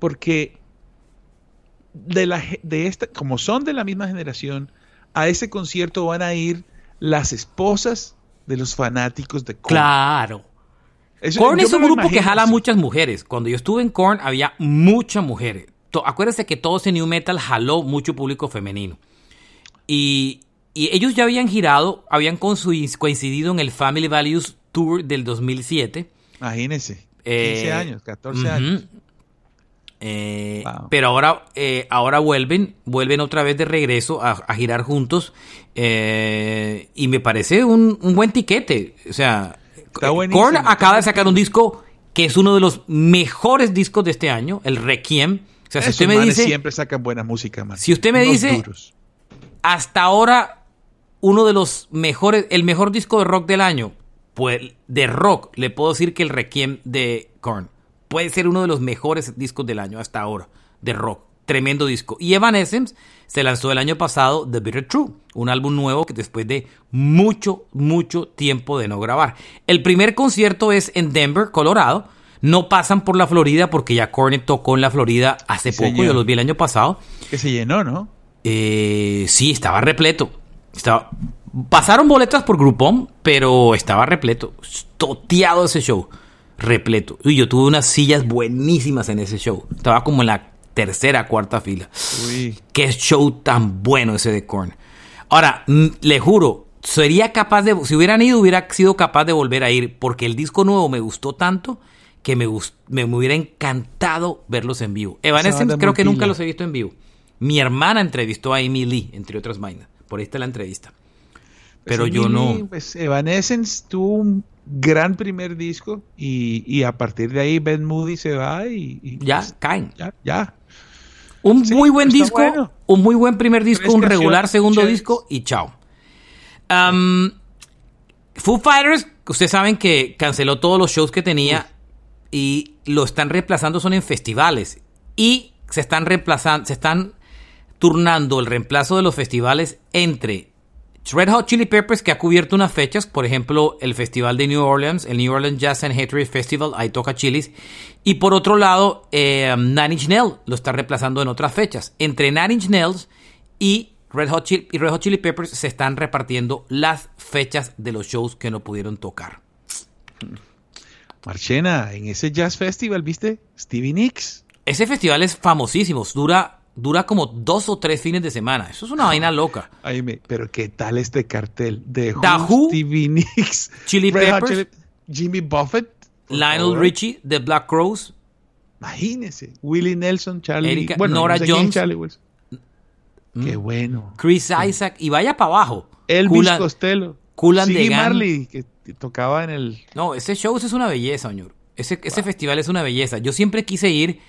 porque de, la, de esta, como son de la misma generación, a ese concierto van a ir las esposas de los fanáticos de Korn. Claro. Eso- Korn es un grupo que jala así. muchas mujeres. Cuando yo estuve en Korn había muchas mujeres. Acuérdense que todo ese new metal jaló mucho público femenino. Y, y ellos ya habían girado, habían coincidido en el Family Values Tour del 2007. Imagínense, 15 Eh, años, 14 ujú. años. Eh, Wow. Pero ahora, eh, ahora vuelven, vuelven otra vez de regreso a, a girar juntos. eh, y me parece un, un buen tiquete. O sea. Korn acaba de sacar un disco que es uno de los mejores discos de este año, el Requiem. O sea, si Esos usted me dice, siempre sacan buena música, man. Si usted me Unos dice- duros. hasta ahora uno de los mejores, el mejor disco de rock del año, pues de rock, le puedo decir que el Requiem de Korn puede ser uno de los mejores discos del año hasta ahora, de rock. Tremendo disco. Y Evanescence se lanzó el año pasado The Bitter True, un álbum nuevo que después de mucho, mucho tiempo de no grabar. El primer concierto es en Denver, Colorado. No pasan por la Florida porque ya Korn tocó en la Florida hace Sí, poco, señor. yo los vi el año pasado. Que se llenó, ¿no? Eh, sí, estaba repleto. Estaba... Pasaron boletas por Groupon, pero estaba repleto. Toteado ese show. Repleto. Y yo tuve unas sillas buenísimas en ese show. Estaba como en la tercera, cuarta fila. Uy. Qué show tan bueno ese de Korn. Ahora, mm, le juro, sería capaz de, si hubieran ido, hubiera sido capaz de volver a ir, porque el disco nuevo me gustó tanto que me, gust- me, me hubiera encantado verlos en vivo. Evanescence creo que nunca los he visto en vivo. Mi hermana entrevistó a Amy Lee, entre otras vainas. Por ahí está la entrevista. Pero Pues yo Emily, no. Pues Evanescence tuvo un gran primer disco y, y a partir de ahí Ben Moody se va y, y, Ya, pues, caen. ya, ya. Un Sí, muy buen disco, bueno. un muy buen primer disco, un regular segundo disco y chao. Um, Foo Fighters, ustedes saben que canceló todos los shows que tenía y lo están reemplazando son en festivales y se están reemplazando, se están turnando el reemplazo de los festivales entre Red Hot Chili Peppers que ha cubierto unas fechas, por ejemplo, el festival de New Orleans, el New Orleans Jazz and Hatred Festival, ahí toca Chilis, y por otro lado, eh, Nine Inch Nails lo está reemplazando en otras fechas. Entre Nine Inch Nails y Red Hot Chili, y Red Hot Chili Peppers se están repartiendo las fechas de los shows que no pudieron tocar. Marchena, en ese Jazz Festival, ¿viste? Stevie Nicks. Ese festival es famosísimo, dura, dura como dos o tres fines de semana. Eso es una vaina loca. Ay, me- pero ¿qué tal este cartel? De Who, Stevie Nicks, Chili Red Peppers, Chili- Jimmy Buffett. Lionel. Richie, The Black Crows, Imagínese. Willie Nelson, Charlie. Erika- bueno, Nora no sé quién, Jones. Charlie Wilson. Qué bueno. Chris Isaac, y vaya para abajo. Elvis Kool and- Costello. The Siggy. Marley, que tocaba en el... No, ese show es una belleza, señor. Ese, ese festival es una belleza. Yo siempre quise ir,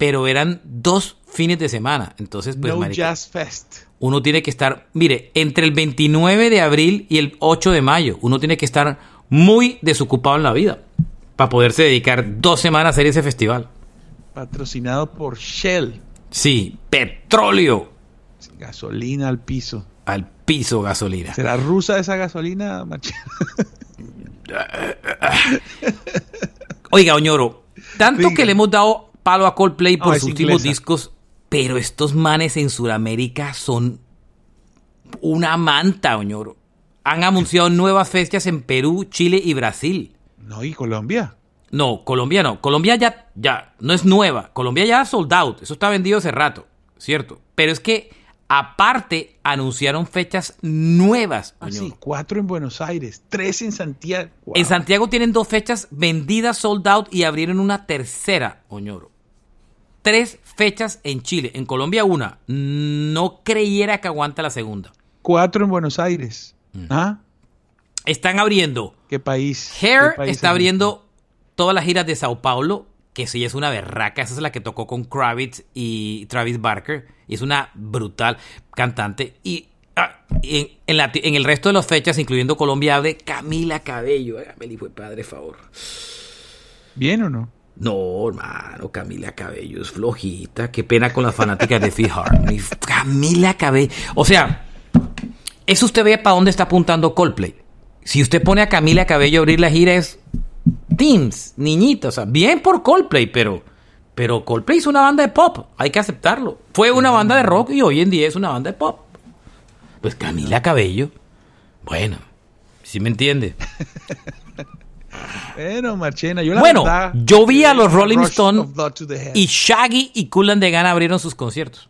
pero eran dos fines de semana. Entonces, pues, no marica, Jazz Fest. uno tiene que estar, mire, entre el 29 de abril y el 8 de mayo, uno tiene que estar muy desocupado en la vida para poderse dedicar dos semanas a hacer ese festival. Patrocinado por Shell. Sí, petróleo Gasolina al piso. al piso gasolina. ¿Será rusa esa gasolina? Oiga, Oñoro, tanto que le hemos dado palo a Coldplay por sus últimos inglesa. discos, pero estos manes en Sudamérica son una manta, Oñoro. Han anunciado nuevas fechas en Perú, Chile y Brasil. No, y Colombia. No, Colombia no. Colombia ya, ya, no es nueva. Colombia ya sold out. Eso está vendido hace rato, ¿cierto? Pero es que, aparte, anunciaron fechas nuevas. Ah, sí, cuatro en Buenos Aires, tres en Santiago. Wow. En Santiago tienen dos fechas vendidas sold out y abrieron una tercera, Oñoro. Tres fechas en Chile. En Colombia una. No creyera que aguanta la segunda. Cuatro en Buenos Aires. Mm. ¿Ah? Están abriendo. ¿Qué país? Hair ¿Qué país está es abriendo todas las giras de Sao Paulo, que sí es una berraca. Esa es la que tocó con Kravitz y Travis Barker. Y es una brutal cantante. Y ah, en, en la- en el resto de las fechas, incluyendo Colombia, abre Camila Cabello. Hágame el hijo de padre, favor. ¿Bien o no? No, hermano, Camila Cabello es flojita. Qué pena con las fanáticas de Fifth Harmony. Camila Cabello. O sea, eso usted ve para dónde está apuntando Coldplay. Si usted pone a Camila Cabello a abrir la gira es teens, niñitos. O sea, bien por Coldplay, pero, pero Coldplay es una banda de pop. Hay que aceptarlo. Fue una banda de rock y hoy en día es una banda de pop. Pues Camila Cabello, bueno, si me entiende. Bueno, Marchena, yo la Bueno, verdad, yo vi a los Rolling Rush Stone of Blood to the Head. y Shaggy y Cool and the Gang abrieron sus conciertos.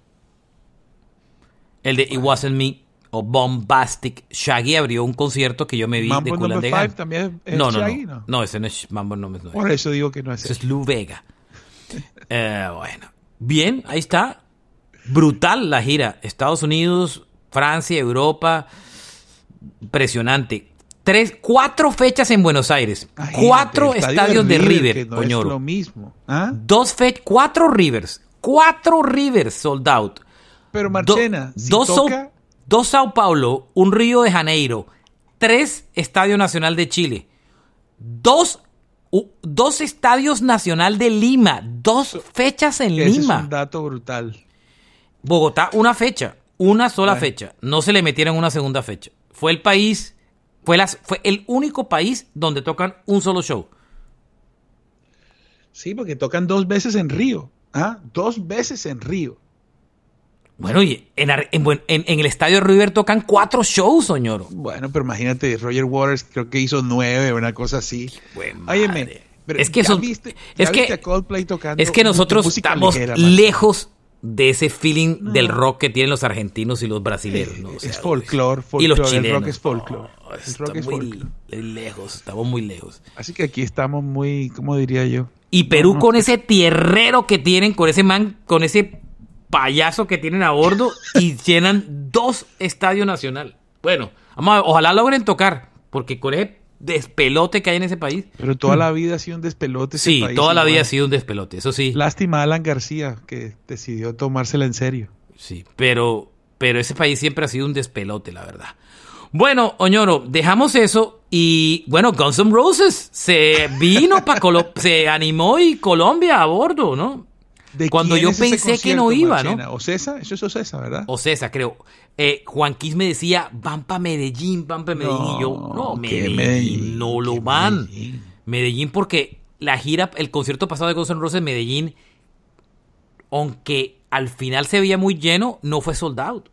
El de It Wasn't Me o Bombastic. Shaggy abrió un concierto que yo me vi Mambo de Cool and the Gang. Five también es no, no, Shaggy, no, ¿no? no. ese no es Mambo no no. Por eso digo que no es Ese es Lou Vega. Eh, bueno, bien, ahí está. Brutal la gira. Estados Unidos, Francia, Europa. Impresionante. Tres, cuatro fechas en Buenos Aires. Cuatro estadio estadios de River, no Oñoro. es lo mismo. ¿ah? Dos fe cuatro Rivers. Cuatro Rivers sold out. Pero Do- Marchena, si dos, Sao- toca, dos Sao Paulo, un Río de Janeiro, tres Estadio Nacional de Chile, dos, dos Estadios Nacional de Lima, dos fechas en ese es Lima. un dato brutal. Bogotá, una fecha, una sola Bueno. fecha. No se le metieron una segunda fecha. Fue el país, fue, las, fue el único país donde tocan un solo show. Sí, porque tocan dos veces en Río. ¿ah? Dos veces en Río. Bueno, y en, en en- en el Estadio River tocan cuatro shows, Soñoro. Bueno, pero imagínate, Roger Waters creo que hizo nueve, una cosa así. Óyeme, pero Es que ya eso- viste- ya es que- viste a Coldplay tocando Es que nosotros estamos ligera, lejos de ese feeling del rock que tienen los argentinos y los brasileños. ¿no? O sea, es folclore, y los folclore, el chilenos. rock es folclore. El está rock es muy folclore. lejos, estamos muy lejos. Así que aquí estamos muy, ¿cómo diría yo? Y Perú con ese tierrero que tienen, con ese man, con ese payaso que tienen a bordo y llenan dos estadios nacional. Bueno, vamos a- ojalá logren tocar, porque con ese despelote que hay en ese país. Pero toda la vida ha sido un despelote. ese. Sí, país toda la igual. vida ha sido un despelote, eso sí. Lástima a Alan García, que decidió tomársela en serio. Sí, pero, pero ese país siempre ha sido un despelote, la verdad. Bueno, Oñoro, dejamos eso y bueno, Guns N' Roses se vino para Colombia, se animó y Colombia a bordo, ¿no? ¿De Cuando yo es pensé que no iba, ¿no? Marchena? ¿Ocesa? Eso es Ocesa, ¿verdad? O César, creo. Eh, Juan Quis me decía, van para Medellín, van para Medellín. y yo, no, ¿qué Medellín, Medellín? no lo ¿Qué van. Medellín? Medellín. porque la gira, el concierto pasado de Guns N' Roses en Medellín, aunque al final se veía muy lleno, no fue sold out.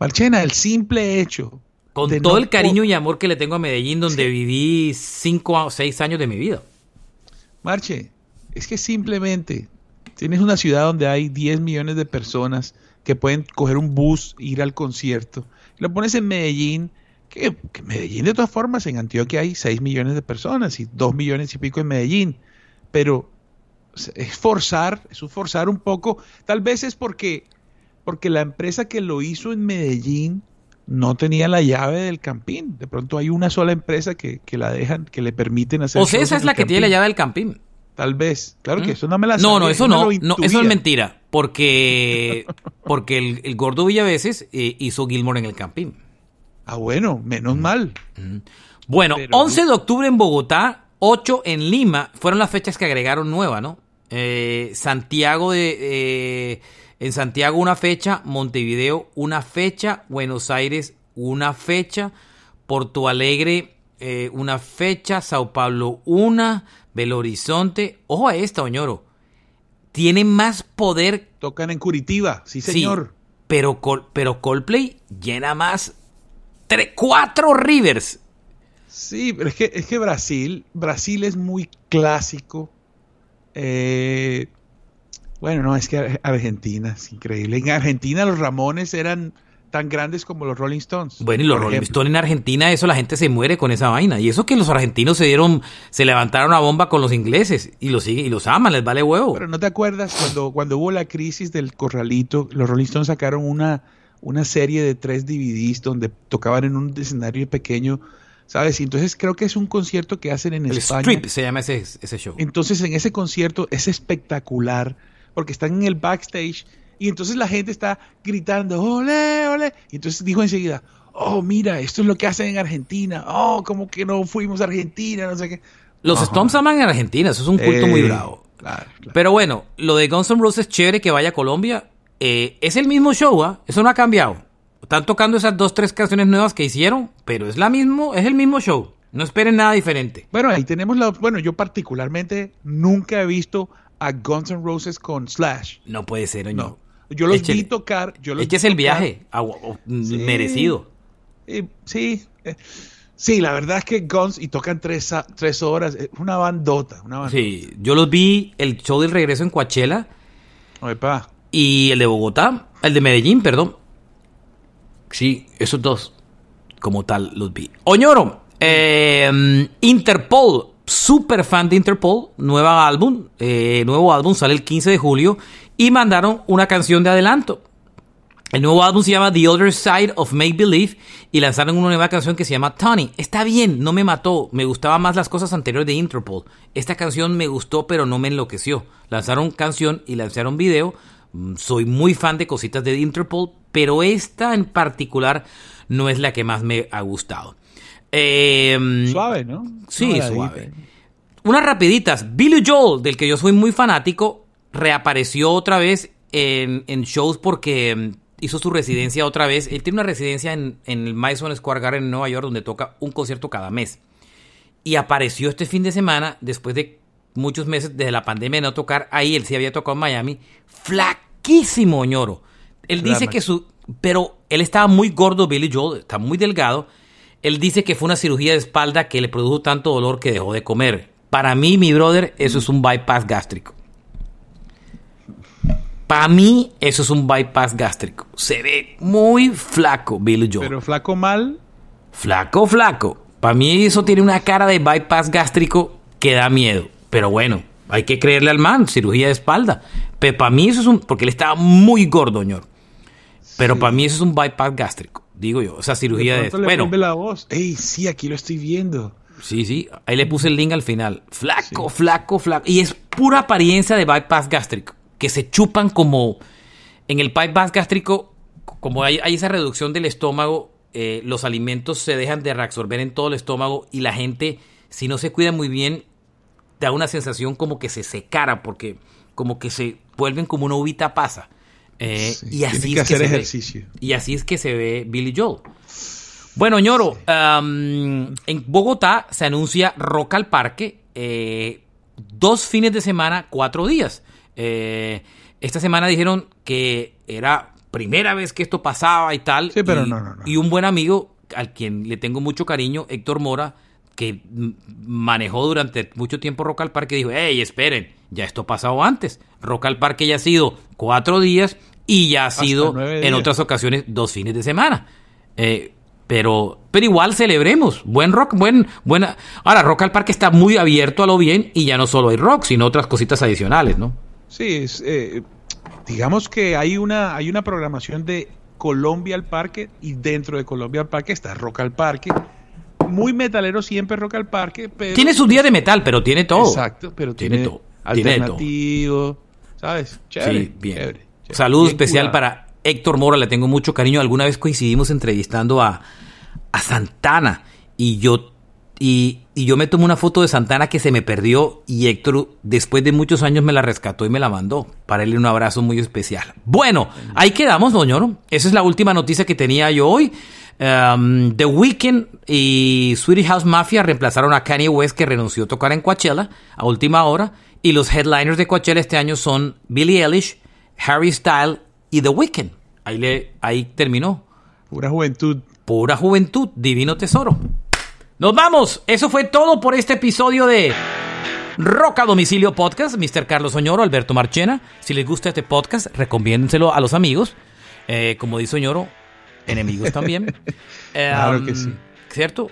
Marchena, el simple hecho. Con todo no el cariño y amor que le tengo a Medellín, donde viví cinco o seis años de mi vida. Marche, es que simplemente tienes una ciudad donde hay 10 millones de personas que pueden coger un bus ir al concierto. Lo pones en Medellín, que, que Medellín de todas formas, en Antioquia hay 6 millones de personas y 2 millones y pico en Medellín. Pero es forzar, es un forzar un poco. Tal vez es porque, porque la empresa que lo hizo en Medellín no tenía la llave del campín. De pronto hay una sola empresa que, que la dejan, que le permiten hacer. O sea, esa es la que tiene la llave del campín. Tal vez. Claro que ¿Mm? eso no me la No, no, eso no, eso es mentira. Porque, porque el, el gordo Villaveses eh, hizo Gilmore en el campín. Ah, bueno, menos mal. Bueno, Pero- 11 de octubre en Bogotá, 8 en Lima, fueron las fechas que agregaron nueva, ¿no? Eh, Santiago de... eh, en Santiago una fecha, Montevideo una fecha, Buenos Aires una fecha, Porto Alegre eh, una fecha, Sao Paulo una, Belo Horizonte. Ojo a esta, Oñoro. Tiene más poder. Tocan en Curitiba, sí, señor. pero, pero Coldplay llena más. Tres, cuatro Rivers. Sí, pero es que, es que Brasil, Brasil es muy clásico. Eh, bueno, no, es que Argentina es increíble. En Argentina los Ramones eran tan grandes como los Rolling Stones. Bueno, y los Rolling Stones en Argentina, eso la gente se muere con esa vaina. Y eso que los argentinos se dieron, se levantaron a bomba con los ingleses y los siguen y los aman, les vale huevo. Pero no te acuerdas cuando, cuando hubo la crisis del corralito, los Rolling Stones sacaron una, una serie de tres DVDs donde tocaban en un escenario pequeño. ¿Sabes? Y entonces creo que es un concierto que hacen en el España. Strip se llama ese, ese show. Entonces en ese concierto es espectacular porque están en el backstage y entonces la gente está gritando, ole, ole. Y entonces dijo enseguida, oh, mira, esto es lo que hacen en Argentina. Oh, como que no fuimos a Argentina, no sé qué. Los Stones aman en Argentina, eso es un culto muy bravo. Pero bueno, lo de Guns N' Roses chévere que vaya a Colombia. Eh, es el mismo show, ¿ah? Eso no ha cambiado. Están tocando esas dos, tres canciones nuevas que hicieron, pero es la mismo, es el mismo show. No esperen nada diferente. Bueno, ahí tenemos la. Bueno, yo particularmente nunca he visto a Guns N' Roses con Slash. No puede ser, no. Yo los vi tocar. Yo los es que es el viaje merecido. sí. Eh, sí, la verdad es que Guns y tocan tres, tres horas. Es una bandota, una bandota. Sí, yo los vi el show del regreso en Coachella. Opa. Y el de Bogotá, el de Medellín, perdón. Sí, esos dos, como tal, los vi. Oñoro, eh, Interpol super fan de Interpol, nueva álbum, eh, nuevo álbum sale el 15 de julio y mandaron una canción de adelanto. El nuevo álbum se llama The Other Side of Make Believe y lanzaron una nueva canción que se llama Tony. Está bien, no me mató, me gustaban más las cosas anteriores de Interpol. Esta canción me gustó pero no me enloqueció. Lanzaron canción y lanzaron video. Mm, soy muy fan de cositas de Interpol, pero esta en particular no es la que más me ha gustado. Eh, suave, ¿no? Sí, suave. Unas rapiditas. Billy Joel, del que yo soy muy fanático, reapareció otra vez en, shows porque mm, hizo su residencia otra vez. Él tiene una residencia en, el Madison Square Garden en Nueva York donde toca un concierto cada mes. Y apareció este fin de semana, después de muchos meses desde la pandemia de no tocar ahí, él sí había tocado en Miami, flaquísimo ñoro. Él dice que su... Pero él estaba muy gordo, Billy Joel, está muy delgado él dice que fue una cirugía de espalda que le produjo tanto dolor que dejó de comer. Para mí, mi brother, eso es un bypass gástrico. Para mí, eso es un bypass gástrico. Se ve muy flaco, Billy Joe. Pero flaco mal. Flaco, flaco. Para mí eso tiene una cara de bypass gástrico que da miedo. Pero bueno, hay que creerle al man, cirugía de espalda. Pero para mí eso es un... Porque él estaba muy gordo, señor. Pero para mí eso es un bypass gástrico digo yo, esa cirugía de... bueno, la voz. Ey, sí, aquí lo estoy viendo. Sí, sí, ahí le puse el link al final. Flaco, flaco, flaco. Y es pura apariencia de bypass gástrico, que se chupan como... En el bypass gástrico, como hay, esa reducción del estómago, eh, los alimentos se dejan de reabsorber en todo el estómago y la gente, si no se cuida muy bien, da una sensación como que se secara, porque como que se vuelven como una uvita pasa. Eh, y así es que se ejercicio. Ve, y así es que se ve Billy Joel. Bueno, ñoro, en Bogotá se anuncia Rock al Parque, eh, dos fines de semana, cuatro días. Eh, esta semana dijeron que era primera vez que esto pasaba y tal. Sí, pero y, no, no, no. Y un buen amigo, al quien le tengo mucho cariño, Héctor Mora, que manejó durante mucho tiempo Rock al Parque, dijo, hey, esperen, ya esto ha pasado antes. Rock al Parque ya ha sido cuatro días y ya ha sido en otras ocasiones dos fines de semana. Eh, pero, pero igual celebremos. Buen rock, buen, buena. Ahora, Rock al Parque está muy abierto a lo bien y ya no solo hay rock, sino otras cositas adicionales, ¿no? Sí, eh, digamos que hay una, hay una programación de Colombia al Parque y dentro de Colombia al Parque está Rock al Parque muy metalero siempre Rock al Parque. Pero, tiene sus días de metal, pero tiene todo. Exacto, pero tiene, todo. Alternativo, ¿sabes? Chévere, sí, bien. Saludo especial para Héctor Mora, le tengo mucho cariño. Alguna vez coincidimos entrevistando a, a Santana y yo y, y, yo me tomé una foto de Santana que se me perdió y Héctor después de muchos años me la rescató y me la mandó para darle un abrazo muy especial. Bueno, ahí quedamos, doñoro. Esa es la última noticia que tenía yo hoy. Um, The Weeknd y Sweetie House Mafia reemplazaron a Kanye West que renunció a tocar en Coachella a última hora. Y los headliners de Coachella este año son Billie Eilish, Harry Styles y The Weeknd. Ahí, le, ahí terminó. Pura juventud. Pura juventud, divino tesoro. Nos vamos. Eso fue todo por este episodio de Roca Domicilio Podcast. Mr. Carlos Oñoro, Alberto Marchena. Si les gusta este podcast, recomiéndenselo a los amigos. Eh, como dice Oñoro, enemigos también. Claro Eh, que sí. ¿Cierto?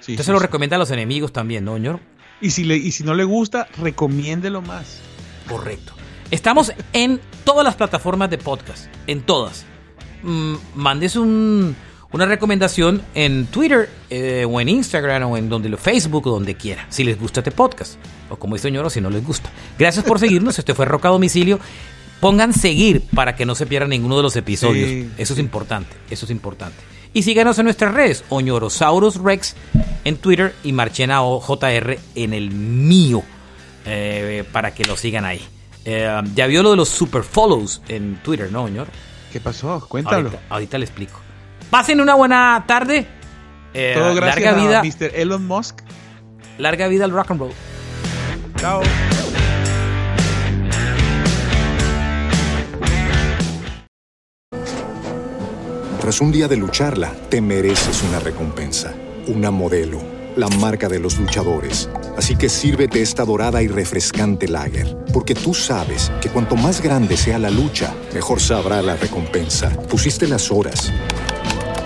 Sí, Usted sí, se lo sí. recomienda a los enemigos también, ¿no, Oñoro? Y si, le, y si no le gusta, recomiéndelo más. Correcto. Estamos en todas las plataformas de podcast, en todas. Mm, mandes un- una recomendación en Twitter eh, o en Instagram o en donde Facebook o donde quiera, si les gusta este podcast. O como dice señor, o si no les gusta. Gracias por seguirnos. Este fue Roca Domicilio. Pongan seguir para que no se pierdan ninguno de los episodios. Sí, eso es importante. Eso es importante. Y síganos en nuestras redes, Oñorosaurus Rex en Twitter y Marchena OJR en el mío, eh, para que lo sigan ahí. Eh, ya vio lo de los super follows en Twitter, ¿no, señor? ¿Qué pasó? Cuéntalo. Ahorita, ahorita le explico. Pasen una buena tarde. Eh, Todo gracias larga vida, a Mr. Elon Musk. larga vida al rock and roll. Chao. Tras un día de lucharla, te mereces una recompensa, una modelo, la marca de los luchadores. Así que sírvete esta dorada y refrescante lager, porque tú sabes que cuanto más grande sea la lucha, mejor sabrá la recompensa. Pusiste las horas,